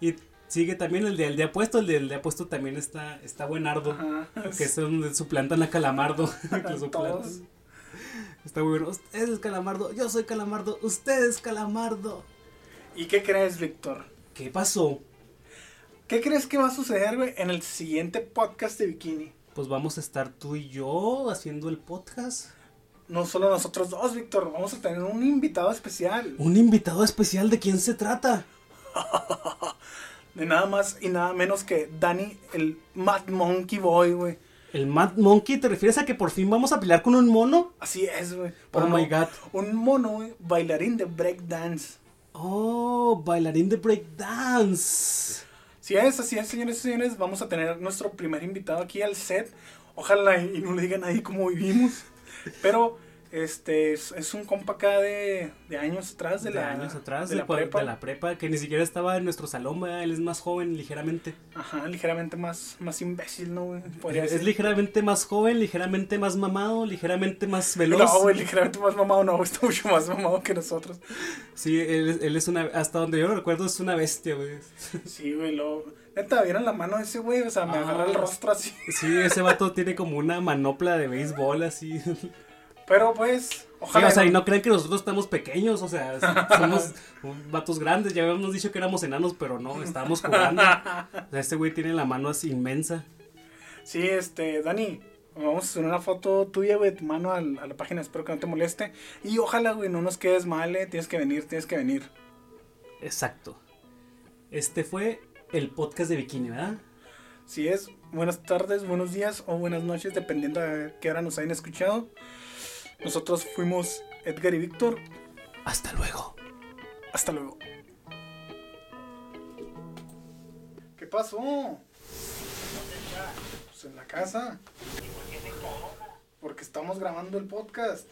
Y sigue también el de, el de apuesto. El de, el de apuesto también está, está buenardo. Ajá. Que es donde suplantan a Calamardo. <laughs> que suplantan. Está muy bueno. Usted es Calamardo, yo soy Calamardo, usted es Calamardo. ¿Y qué crees, Víctor? ¿Qué pasó? ¿Qué crees que va a suceder, güey, en el siguiente podcast de Bikini? Pues vamos a estar tú y yo haciendo el podcast. No solo nosotros dos, Víctor, vamos a tener un invitado especial. Un invitado especial, ¿de quién se trata? <laughs> De nada más y nada menos que Danny, el Mad Monkey Boy, güey. ¿El Mad Monkey? ¿Te refieres a que por fin vamos a pelear con un mono? Así es, güey. Oh Pero my no, God. Un mono, güey, bailarín de breakdance. Oh, bailarín de breakdance. Si es, así es, señores y señores, vamos a tener nuestro primer invitado aquí al set. Ojalá y no le digan ahí cómo vivimos. Pero, este, es, es un compa acá de, de años atrás, de, De, la, años atrás, de de, la prepa. de la prepa, que ni siquiera estaba en nuestro salón, ¿verdad? él es más joven, ligeramente. Ajá, ligeramente más, más imbécil, ¿no, güey? Podría Es, decir. ligeramente más joven, ligeramente más mamado, ligeramente más <laughs> veloz. No, güey, ligeramente más mamado, no, <laughs> está mucho más mamado que nosotros. Sí, él, es- él es una, hasta donde yo lo recuerdo, es una bestia, güey. <laughs> Sí, güey, lo... Neta, ¿vieron la mano de ese güey? O sea, me Ah. agarra el rostro así. Sí, ese vato tiene como una manopla de béisbol así. Pero pues, Sí, ojalá. o sea, y no creen que nosotros estamos pequeños, o sea, <laughs> somos vatos grandes, ya habíamos dicho que éramos enanos, pero no, estábamos jugando. O sea, este güey tiene la mano así inmensa. Sí, este, Dani, vamos a hacer una foto tuya, güey, de tu mano a la página, espero que no te moleste. Y ojalá, güey, no nos quedes mal, eh, tienes que venir, tienes que venir. Exacto. Este fue el podcast de Bikini, ¿verdad? Si es, buenas tardes, buenos días o buenas noches, dependiendo de qué hora nos hayan escuchado. Nosotros fuimos Edgar y Víctor. Hasta luego. Hasta luego. ¿Qué pasó? Pues en la casa. Porque estamos grabando el podcast.